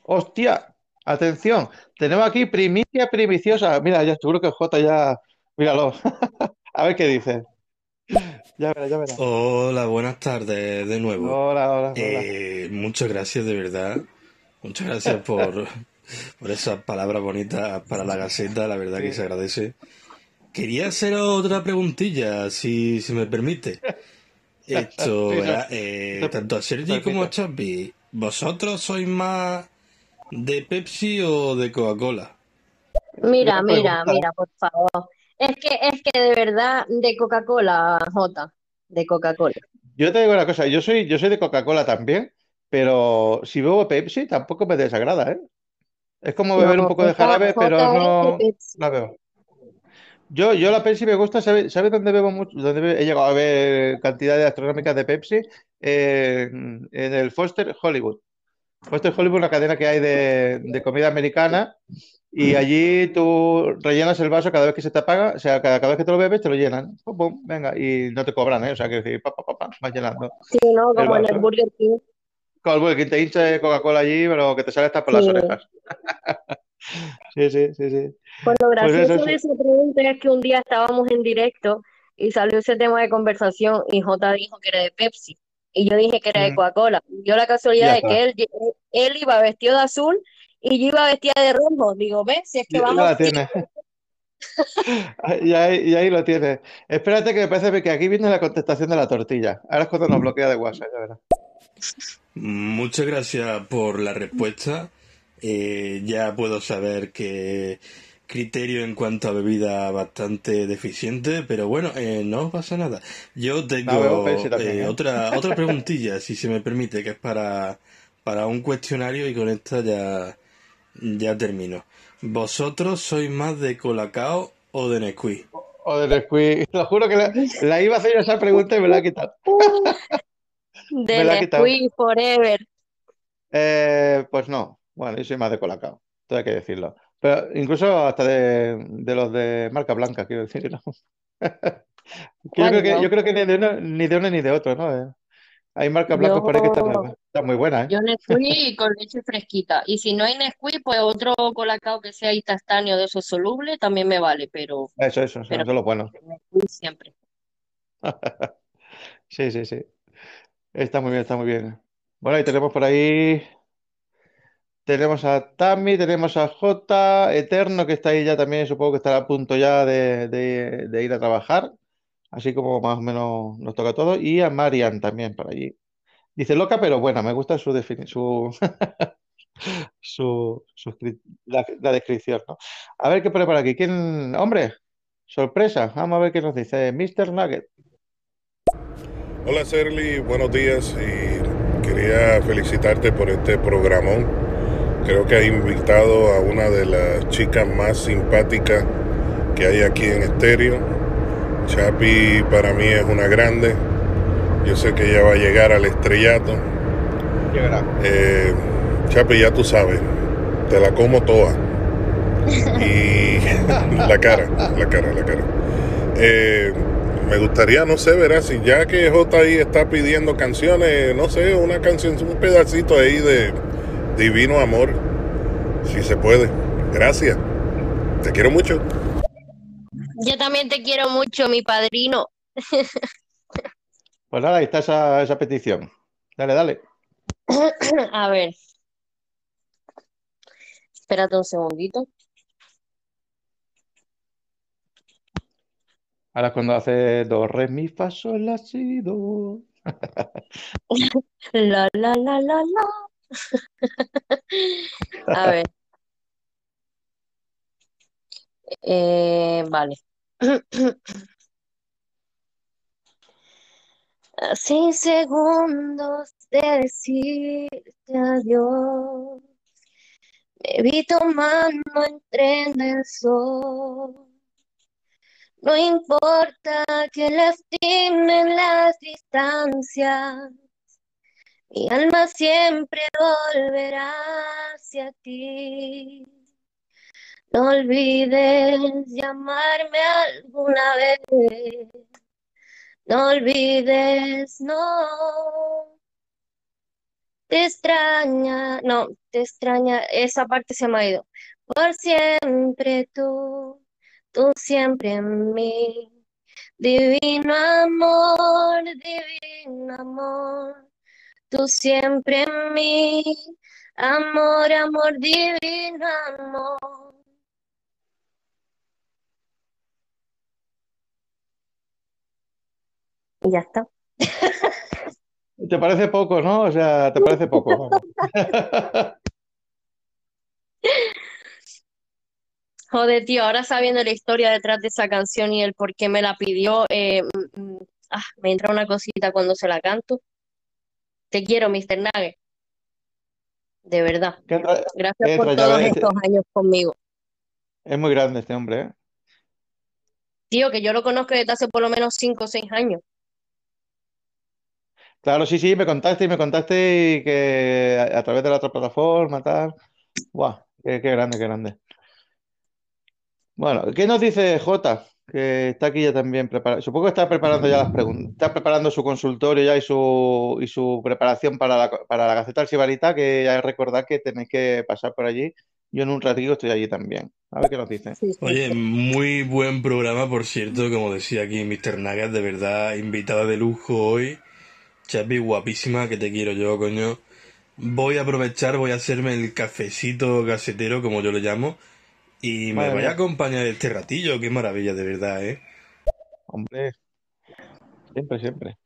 Hostia, atención, tenemos aquí primicia primiciosa. Mira, ya seguro que J ya. Míralo. A ver qué dice. Ya verás, ya verás. Hola, buenas tardes de nuevo. Hola, hola, hola. Eh, muchas gracias, de verdad. Muchas gracias por, por esas palabras bonitas para la Gaceta, la verdad que se agradece. Quería hacer otra preguntilla, si, si me permite. Esto. Eh, tanto a Sergi como a Chapi, ¿vosotros sois más de Pepsi o de Coca-Cola? Mira, mira, mira, por favor. Es que, es que de verdad, de Coca-Cola, Jota, de Coca-Cola. Yo te digo una cosa, yo soy, yo soy de Coca-Cola también, pero si bebo Pepsi tampoco me desagrada, ¿eh? Es como beber un poco de jarabe, pero no la veo. Yo, yo la Pepsi me gusta, ¿sabes sabe dónde bebo mucho? Dónde be- he llegado a ver cantidades astronómicas de Pepsi? Eh, en el Foster Hollywood. Foster Hollywood es una cadena que hay de, de comida americana y allí tú rellenas el vaso cada vez que se te apaga, o sea, cada, cada vez que te lo bebes te lo llenan. Pum, pum, venga, y no te cobran, ¿eh? O sea, que decir, pa, pa, pa, pa, vas llenando Sí, ¿no? Como en el. Burger King. Con el Burger King te hincha Coca-Cola allí, pero que te sale hasta por las Sí. orejas. Sí, sí, sí, sí. Pues lo Pues gracioso eso de es. esa pregunta es que un día estábamos en directo y salió ese tema de conversación y Jota dijo que era de Pepsi y yo dije que era de Mm, Coca-Cola. Dio la casualidad de que él, él iba vestido de azul y yo iba vestida de rojo. Digo, ¿ves? Si es que vamos la bien. tienes. Y ahí, y ahí lo tienes. Espérate que me parece que aquí viene la contestación de la tortilla. Ahora es cuando nos bloquea de WhatsApp, ya verás. Muchas gracias por la respuesta. Eh, ya puedo saber que criterio en cuanto a bebida bastante deficiente, pero bueno, eh, no pasa nada. Yo tengo eh, ¿eh? otra, otra preguntilla, si se me permite, que es para, para un cuestionario y con esta ya, ya termino. ¿Vosotros sois más de Colacao o de Nesquik? O de Nesquik. Te lo juro que la, la iba a hacer esa pregunta y me la ha quitado. De. Nesquik Forever. Eh, pues no. Bueno, yo soy más de Colacao. Todo hay que decirlo. Pero incluso hasta de, de los de marca blanca, quiero decir, ¿no? Yo creo que, Bueno, yo creo que ni de uno, ni de uno ni de otro, ¿no? Eh, Hay marcas blancas por ahí que están, muy buenas, ¿eh? yo Nesquik con leche fresquita. Y si no hay Nesquik, pues otro colacao que sea instantáneo de esos solubles también me vale, pero, Eso, eso, eso, pero eso es lo bueno. Nesquik siempre. Sí, sí, sí. Está muy bien, está muy bien. Bueno, y tenemos por ahí, tenemos a Tami, tenemos a J, Eterno, que está ahí ya también, supongo que estará a punto ya de, ir a trabajar, así como más o menos nos toca a todos, y a Marian también por allí. Dice loca pero buena, me gusta su defini- su, su, la descripción, ¿no? A ver qué pone por aquí. ¿Quién? Hombre, sorpresa, vamos a ver qué nos dice Mr. Nugget. Hola Serly, buenos días y quería felicitarte por este programón. Creo que has invitado a una de las chicas más simpáticas que hay aquí en estéreo. Chapi para mí es una grande. Yo sé que ella va a llegar al estrellato. Llegará. Eh, Chapi, ya tú sabes, te la como toda. Y la cara, la cara, la cara. Eh, me gustaría, no sé, verás, si ya que J ahí está pidiendo canciones, no sé, una canción, un pedacito ahí de Divino Amor, si se puede. Gracias. Te quiero mucho. Yo también te quiero mucho, mi padrino. Pues nada, ahí está esa, esa petición. Dale, dale. A ver, espérate un segundito. Ahora es cuando hace do, re, mi, fa, sol, la, si, do. La, la, la, la, la. A ver, eh, vale. Sin segundos de decirte adiós, me vi tomando el sol. No importa que lastimen las distancias, mi alma siempre volverá hacia ti. No olvides llamarme alguna vez. No olvides, no. Te extraña, no, te extraña, esa parte se me ha ido. Por siempre tú, tú siempre en mí. Divino amor, divino amor, tú siempre en mí. Amor, amor, divino amor. Y ya está. ¿Te parece poco, no? O sea, te parece poco. Joder, tío, ahora sabiendo la historia detrás de esa canción y el por qué me la pidió, eh, mm, mm, ah, me entra una cosita cuando se la canto. Te quiero, Mr. Nugget, de verdad. Entra- Gracias por todos estos años conmigo. es muy grande este hombre, ¿eh? Tío, que yo lo conozco desde hace por lo menos 5 o 6 años. Claro, sí, sí, me contaste y me contaste y que a, a través de la otra plataforma, tal. Guau, qué, qué grande, qué grande. Bueno, ¿qué nos dice Jota? Que está aquí ya también preparado. Supongo que está preparando ya las preguntas. Está preparando su consultorio ya y su, y su preparación para la, para la Gaceta del Sibarita, que ya recordad que tenéis que pasar por allí. Yo en un ratito estoy allí también. A ver qué nos dice. Oye, muy buen programa, por cierto, como decía aquí Mr. Nagas, de verdad, invitada de lujo hoy. Chapi, guapísima, que te quiero yo, coño. Voy a aprovechar, voy a hacerme el cafecito gasetero, como yo le llamo, y me Madre voy a acompañar este ratillo, qué maravilla, de verdad, ¿eh? Hombre, siempre, siempre.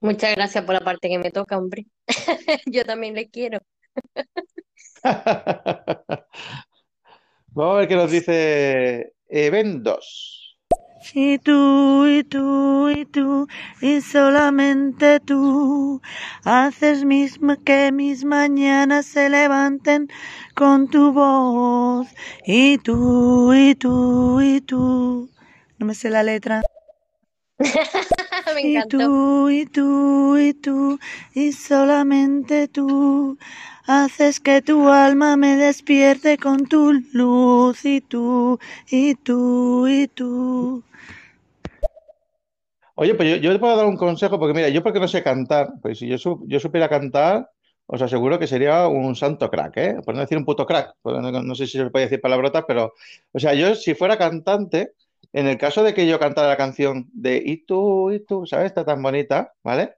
Muchas gracias por la parte que me toca, hombre. Yo también le quiero. Vamos a ver qué nos dice Event 2. Y tú, y tú, y tú, y solamente tú, haces mismo que mis mañanas se levanten con tu voz. Y tú, y tú, y tú. No me sé la letra. Me Y tú, y tú, y tú, y solamente tú, haces que tu alma me despierte con tu luz. Y tú, y tú, y tú. Oye, pues yo, yo te puedo dar un consejo, porque mira, yo porque no sé cantar, pues si yo, su- yo supiera cantar, os aseguro que sería un santo crack, ¿eh? Por no decir un puto crack, no, no sé si se puede decir palabrotas, pero, o sea, yo si fuera cantante, en el caso de que yo cantara la canción de Y tú, y tú, ¿sabes? Está tan bonita, ¿vale?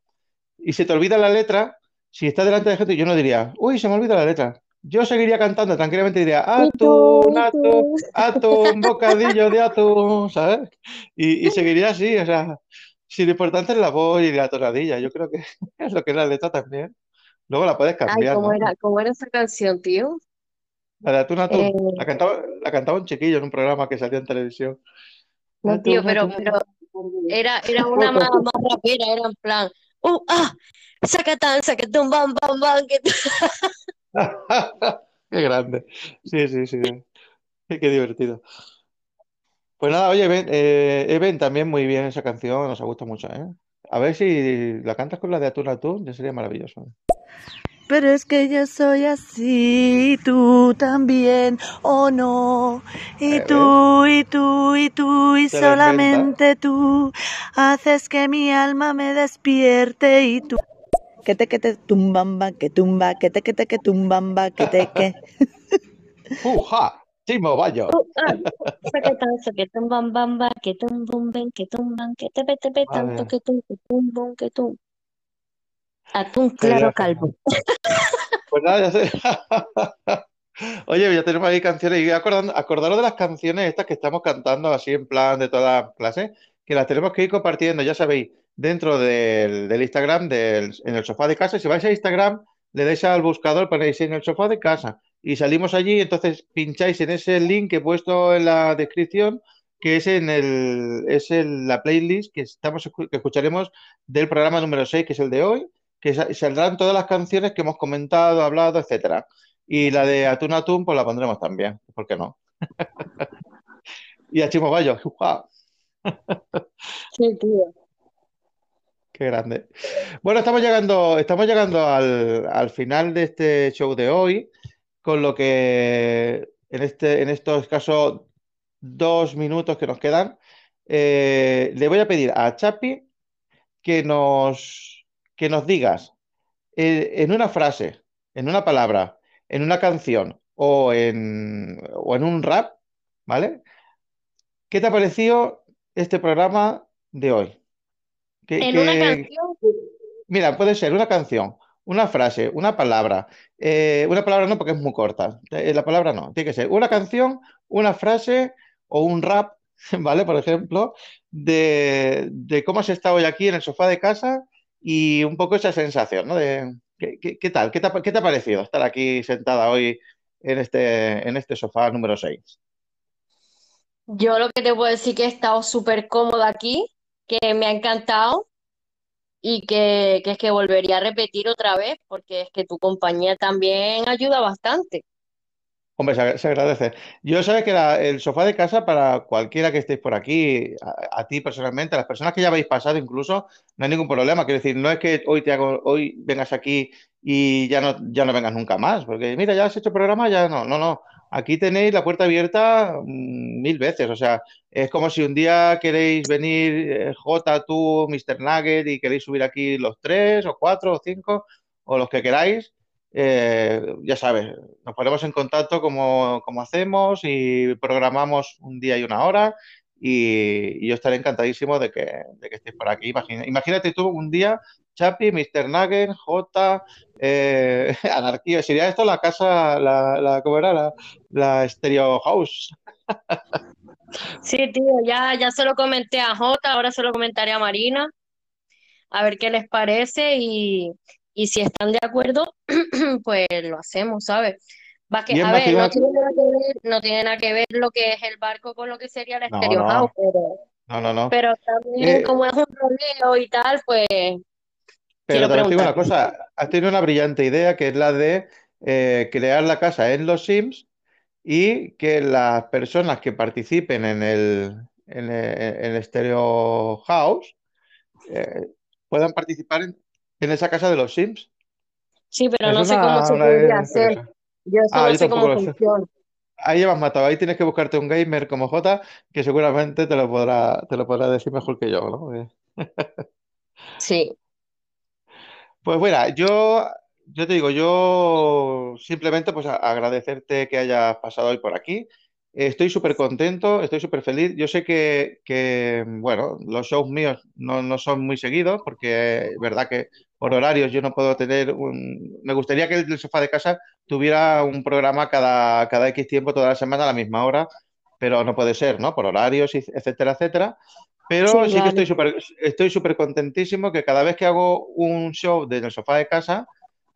Y se te olvida la letra, si estás delante de gente, yo no diría, uy, se me olvida la letra. Yo seguiría cantando tranquilamente y diría, atún, atún, tú. atún, bocadillo de atún, ¿sabes? Y, y seguiría así, o sea, si lo importante es la voz y la tonadilla, yo creo que es lo que es la letra también. Luego la puedes Ay, cambiar, ¿cómo ¿no? era, cómo era esa canción, tío? La de atún, atún. Eh, La cantaba, la cantaba un chiquillo en un programa que salía en televisión. no, tío, pero, atún, pero atún. era, era una más, más rapera, era en plan, ¡uh, ah! Sacatán, sacatón, bam, bam, bam, que Qué grande. Sí, sí, sí. Qué divertido. Pues nada, oye, Eben, eh, Eben, también muy bien esa canción, nos ha gustado mucho, ¿eh? A ver si la cantas con la de Atún Atún, ya sería maravilloso. Pero es que yo soy así, y tú también, o no. Y Eh, ¿ves? tú, y tú, y tú, y solamente tú, haces que mi alma me despierte y tú. Que te que te tumbamba, que tumba, que te que te que tumbamba, que te que. ¡Uja! ¡Chimo, vaya! Atún claro calvo. Pues nada, ya sé. Oye, ya tenemos ahí canciones. Y acordando, acordaros de las canciones estas que estamos cantando así en plan de toda clase, que las tenemos que ir compartiendo, ya sabéis, dentro del, del Instagram, del, en el sofá de casa. Si vais a Instagram, le dais al buscador, ponéis en el sofá de casa y salimos allí. Entonces pincháis en ese link que he puesto en la descripción, que es en el, es en la playlist que, estamos, que escucharemos del programa número 6, que es el de hoy, que sa- saldrán todas las canciones que hemos comentado, hablado, etcétera. Y la de Atún Atún, pues la pondremos también, ¿por qué no? Y a Chimo Bayo. Sí, tío. ¡Qué grande! Bueno, estamos llegando, estamos llegando al, al final de este show de hoy, con lo que en este, en estos escasos dos minutos que nos quedan, eh, le voy a pedir a Chapi que nos, que nos digas eh, en una frase, en una palabra, en una canción o en, o en un rap, ¿vale? ¿Qué te ha parecido este programa de hoy? ¿Qué, En una canción, Mira, puede ser una canción, una frase, una palabra. Eh, una palabra no porque es muy corta. Eh, la palabra no. Tiene que ser una canción, una frase o un rap, ¿vale? Por ejemplo, de, de cómo has estado hoy aquí en el sofá de casa y un poco esa sensación, ¿no? De, ¿qué, qué- tal? ¿Qué te, qué te ha parecido estar aquí sentada hoy en este, en este sofá número 6? yo lo que te puedo decir que he estado súper cómoda aquí, que me ha encantado y que, que es que volvería a repetir otra vez, porque es que tu compañía también ayuda bastante. Hombre, se, agradece. Yo sabes que la- el sofá de casa para cualquiera que estéis por aquí, a, a ti personalmente, a las personas que ya habéis pasado incluso, no hay ningún problema. Quiero decir, no es que hoy te hago, hoy vengas aquí y ya no, ya no vengas nunca más, porque mira, ya has hecho programa, ya no, no, no. Aquí tenéis la puerta abierta mm, mil veces. O sea, es como si un día queréis venir, eh, J, tú, Mr. Nugget, y queréis subir aquí los tres o cuatro o cinco o los que queráis. eh, ya sabes, nos ponemos en contacto como, como hacemos y programamos un día y una hora y, yo estaré encantadísimo de que, de que estéis por aquí. Imagina- imagínate tú un día, Chapi, Mr. Nugget, J, eh, Anarquía. Sería esto la casa, la, la, ¿cómo era? La, la Stereo House. Sí, tío, ya, ya se lo comenté a Jota, ahora se lo comentaré a Marina, a ver qué les parece y, y si están de acuerdo, pues lo hacemos, ¿sabes? Va que, a ver, no tiene nada que ver, no tiene nada que ver lo que es el barco con lo que sería la No, Stereo no. House, pero, No, no, no. pero también Eh, como es un roleo y tal, pues Pero te digo una cosa, has tenido una brillante idea que es la de eh, crear la casa en los Sims y que las personas que participen en el, en el, en el Stereo House eh, puedan participar en, en esa casa de los Sims. Sí, pero Es no sé cómo se podría hacer. Yo eso Ah, no yo sé cómo funciona. Ahí has matado, ahí tienes que buscarte un gamer como J que seguramente te lo podrá, te lo podrá decir mejor que yo, ¿no? Sí, Pues bueno, yo, yo te digo, yo simplemente pues agradecerte que hayas pasado hoy por aquí. Estoy súper contento, estoy súper feliz. Yo sé que, que, bueno, los shows míos no, no son muy seguidos porque es verdad que por horarios yo no puedo tener un... Me gustaría que el sofá de casa tuviera un programa cada, cada X tiempo, toda la semana a la misma hora, pero no puede ser, ¿no? Por horarios, etcétera, etcétera. Pero sí, sí que estoy súper estoy súper contentísimo que cada vez que hago un show desde el sofá de casa,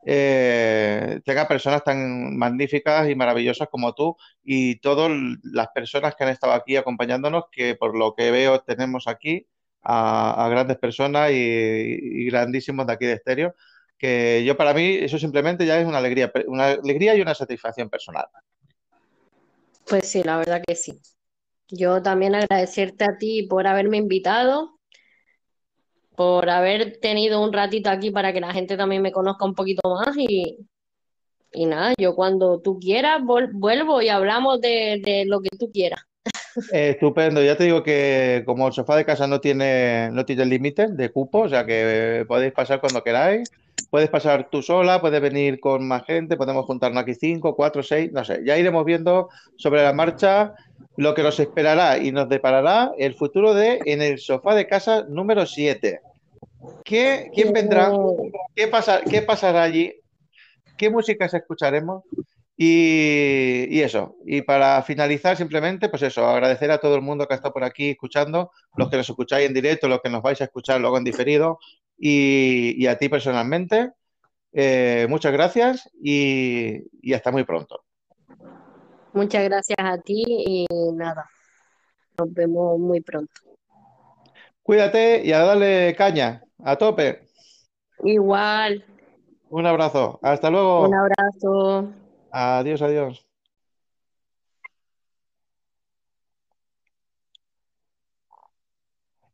eh, tenga personas tan magníficas y maravillosas como tú y todas las personas que han estado aquí acompañándonos, que por lo que veo tenemos aquí a, a grandes personas y, y grandísimos de aquí de Estéreo, que yo para mí eso simplemente ya es una alegría, una alegría y una satisfacción personal. Pues sí, la verdad que sí. Yo también agradecerte a ti por haberme invitado, por haber tenido un ratito aquí para que la gente también me conozca un poquito más y, y nada, yo cuando tú quieras vuelvo y hablamos de, de lo que tú quieras. Eh, estupendo, ya te digo que como el sofá de casa no tiene, no tiene límite de cupo, o sea que podéis pasar cuando queráis, puedes pasar tú sola, puedes venir con más gente, podemos juntarnos aquí cinco, cuatro, seis, no sé, ya iremos viendo sobre la marcha lo que nos esperará y nos deparará el futuro de En el sofá de casa número 7. ¿Qué, ¿Quién vendrá? Eh, ¿Qué pasa, qué pasará allí? ¿Qué músicas escucharemos? Y, y eso, y para finalizar simplemente, pues eso, agradecer a todo el mundo que ha estado por aquí escuchando, los que nos escucháis en directo, los que nos vais a escuchar luego en diferido, y, y a ti personalmente, eh, muchas gracias y, y hasta muy pronto. muchas gracias a ti y nada, nos vemos muy pronto. Cuídate y a darle caña, a tope. Igual, Un abrazo, hasta un luego. abrazo. Adiós, adiós.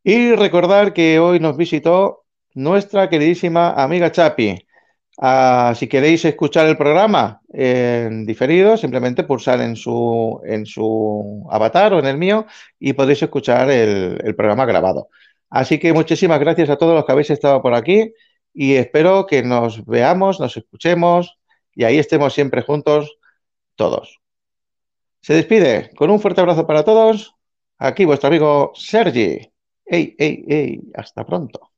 Y recordar que hoy nos visitó nuestra queridísima amiga Chapi. Ah, si queréis escuchar el programa en diferido, simplemente pulsar en su, en su avatar o en el mío y podéis escuchar el, el programa grabado. Así que muchísimas gracias a todos los que habéis estado por aquí y espero que nos veamos, nos escuchemos y ahí estemos siempre juntos todos. Se despide con un fuerte abrazo para todos. Aquí vuestro amigo Sergi. ¡Ey, ey, ey! Hasta pronto.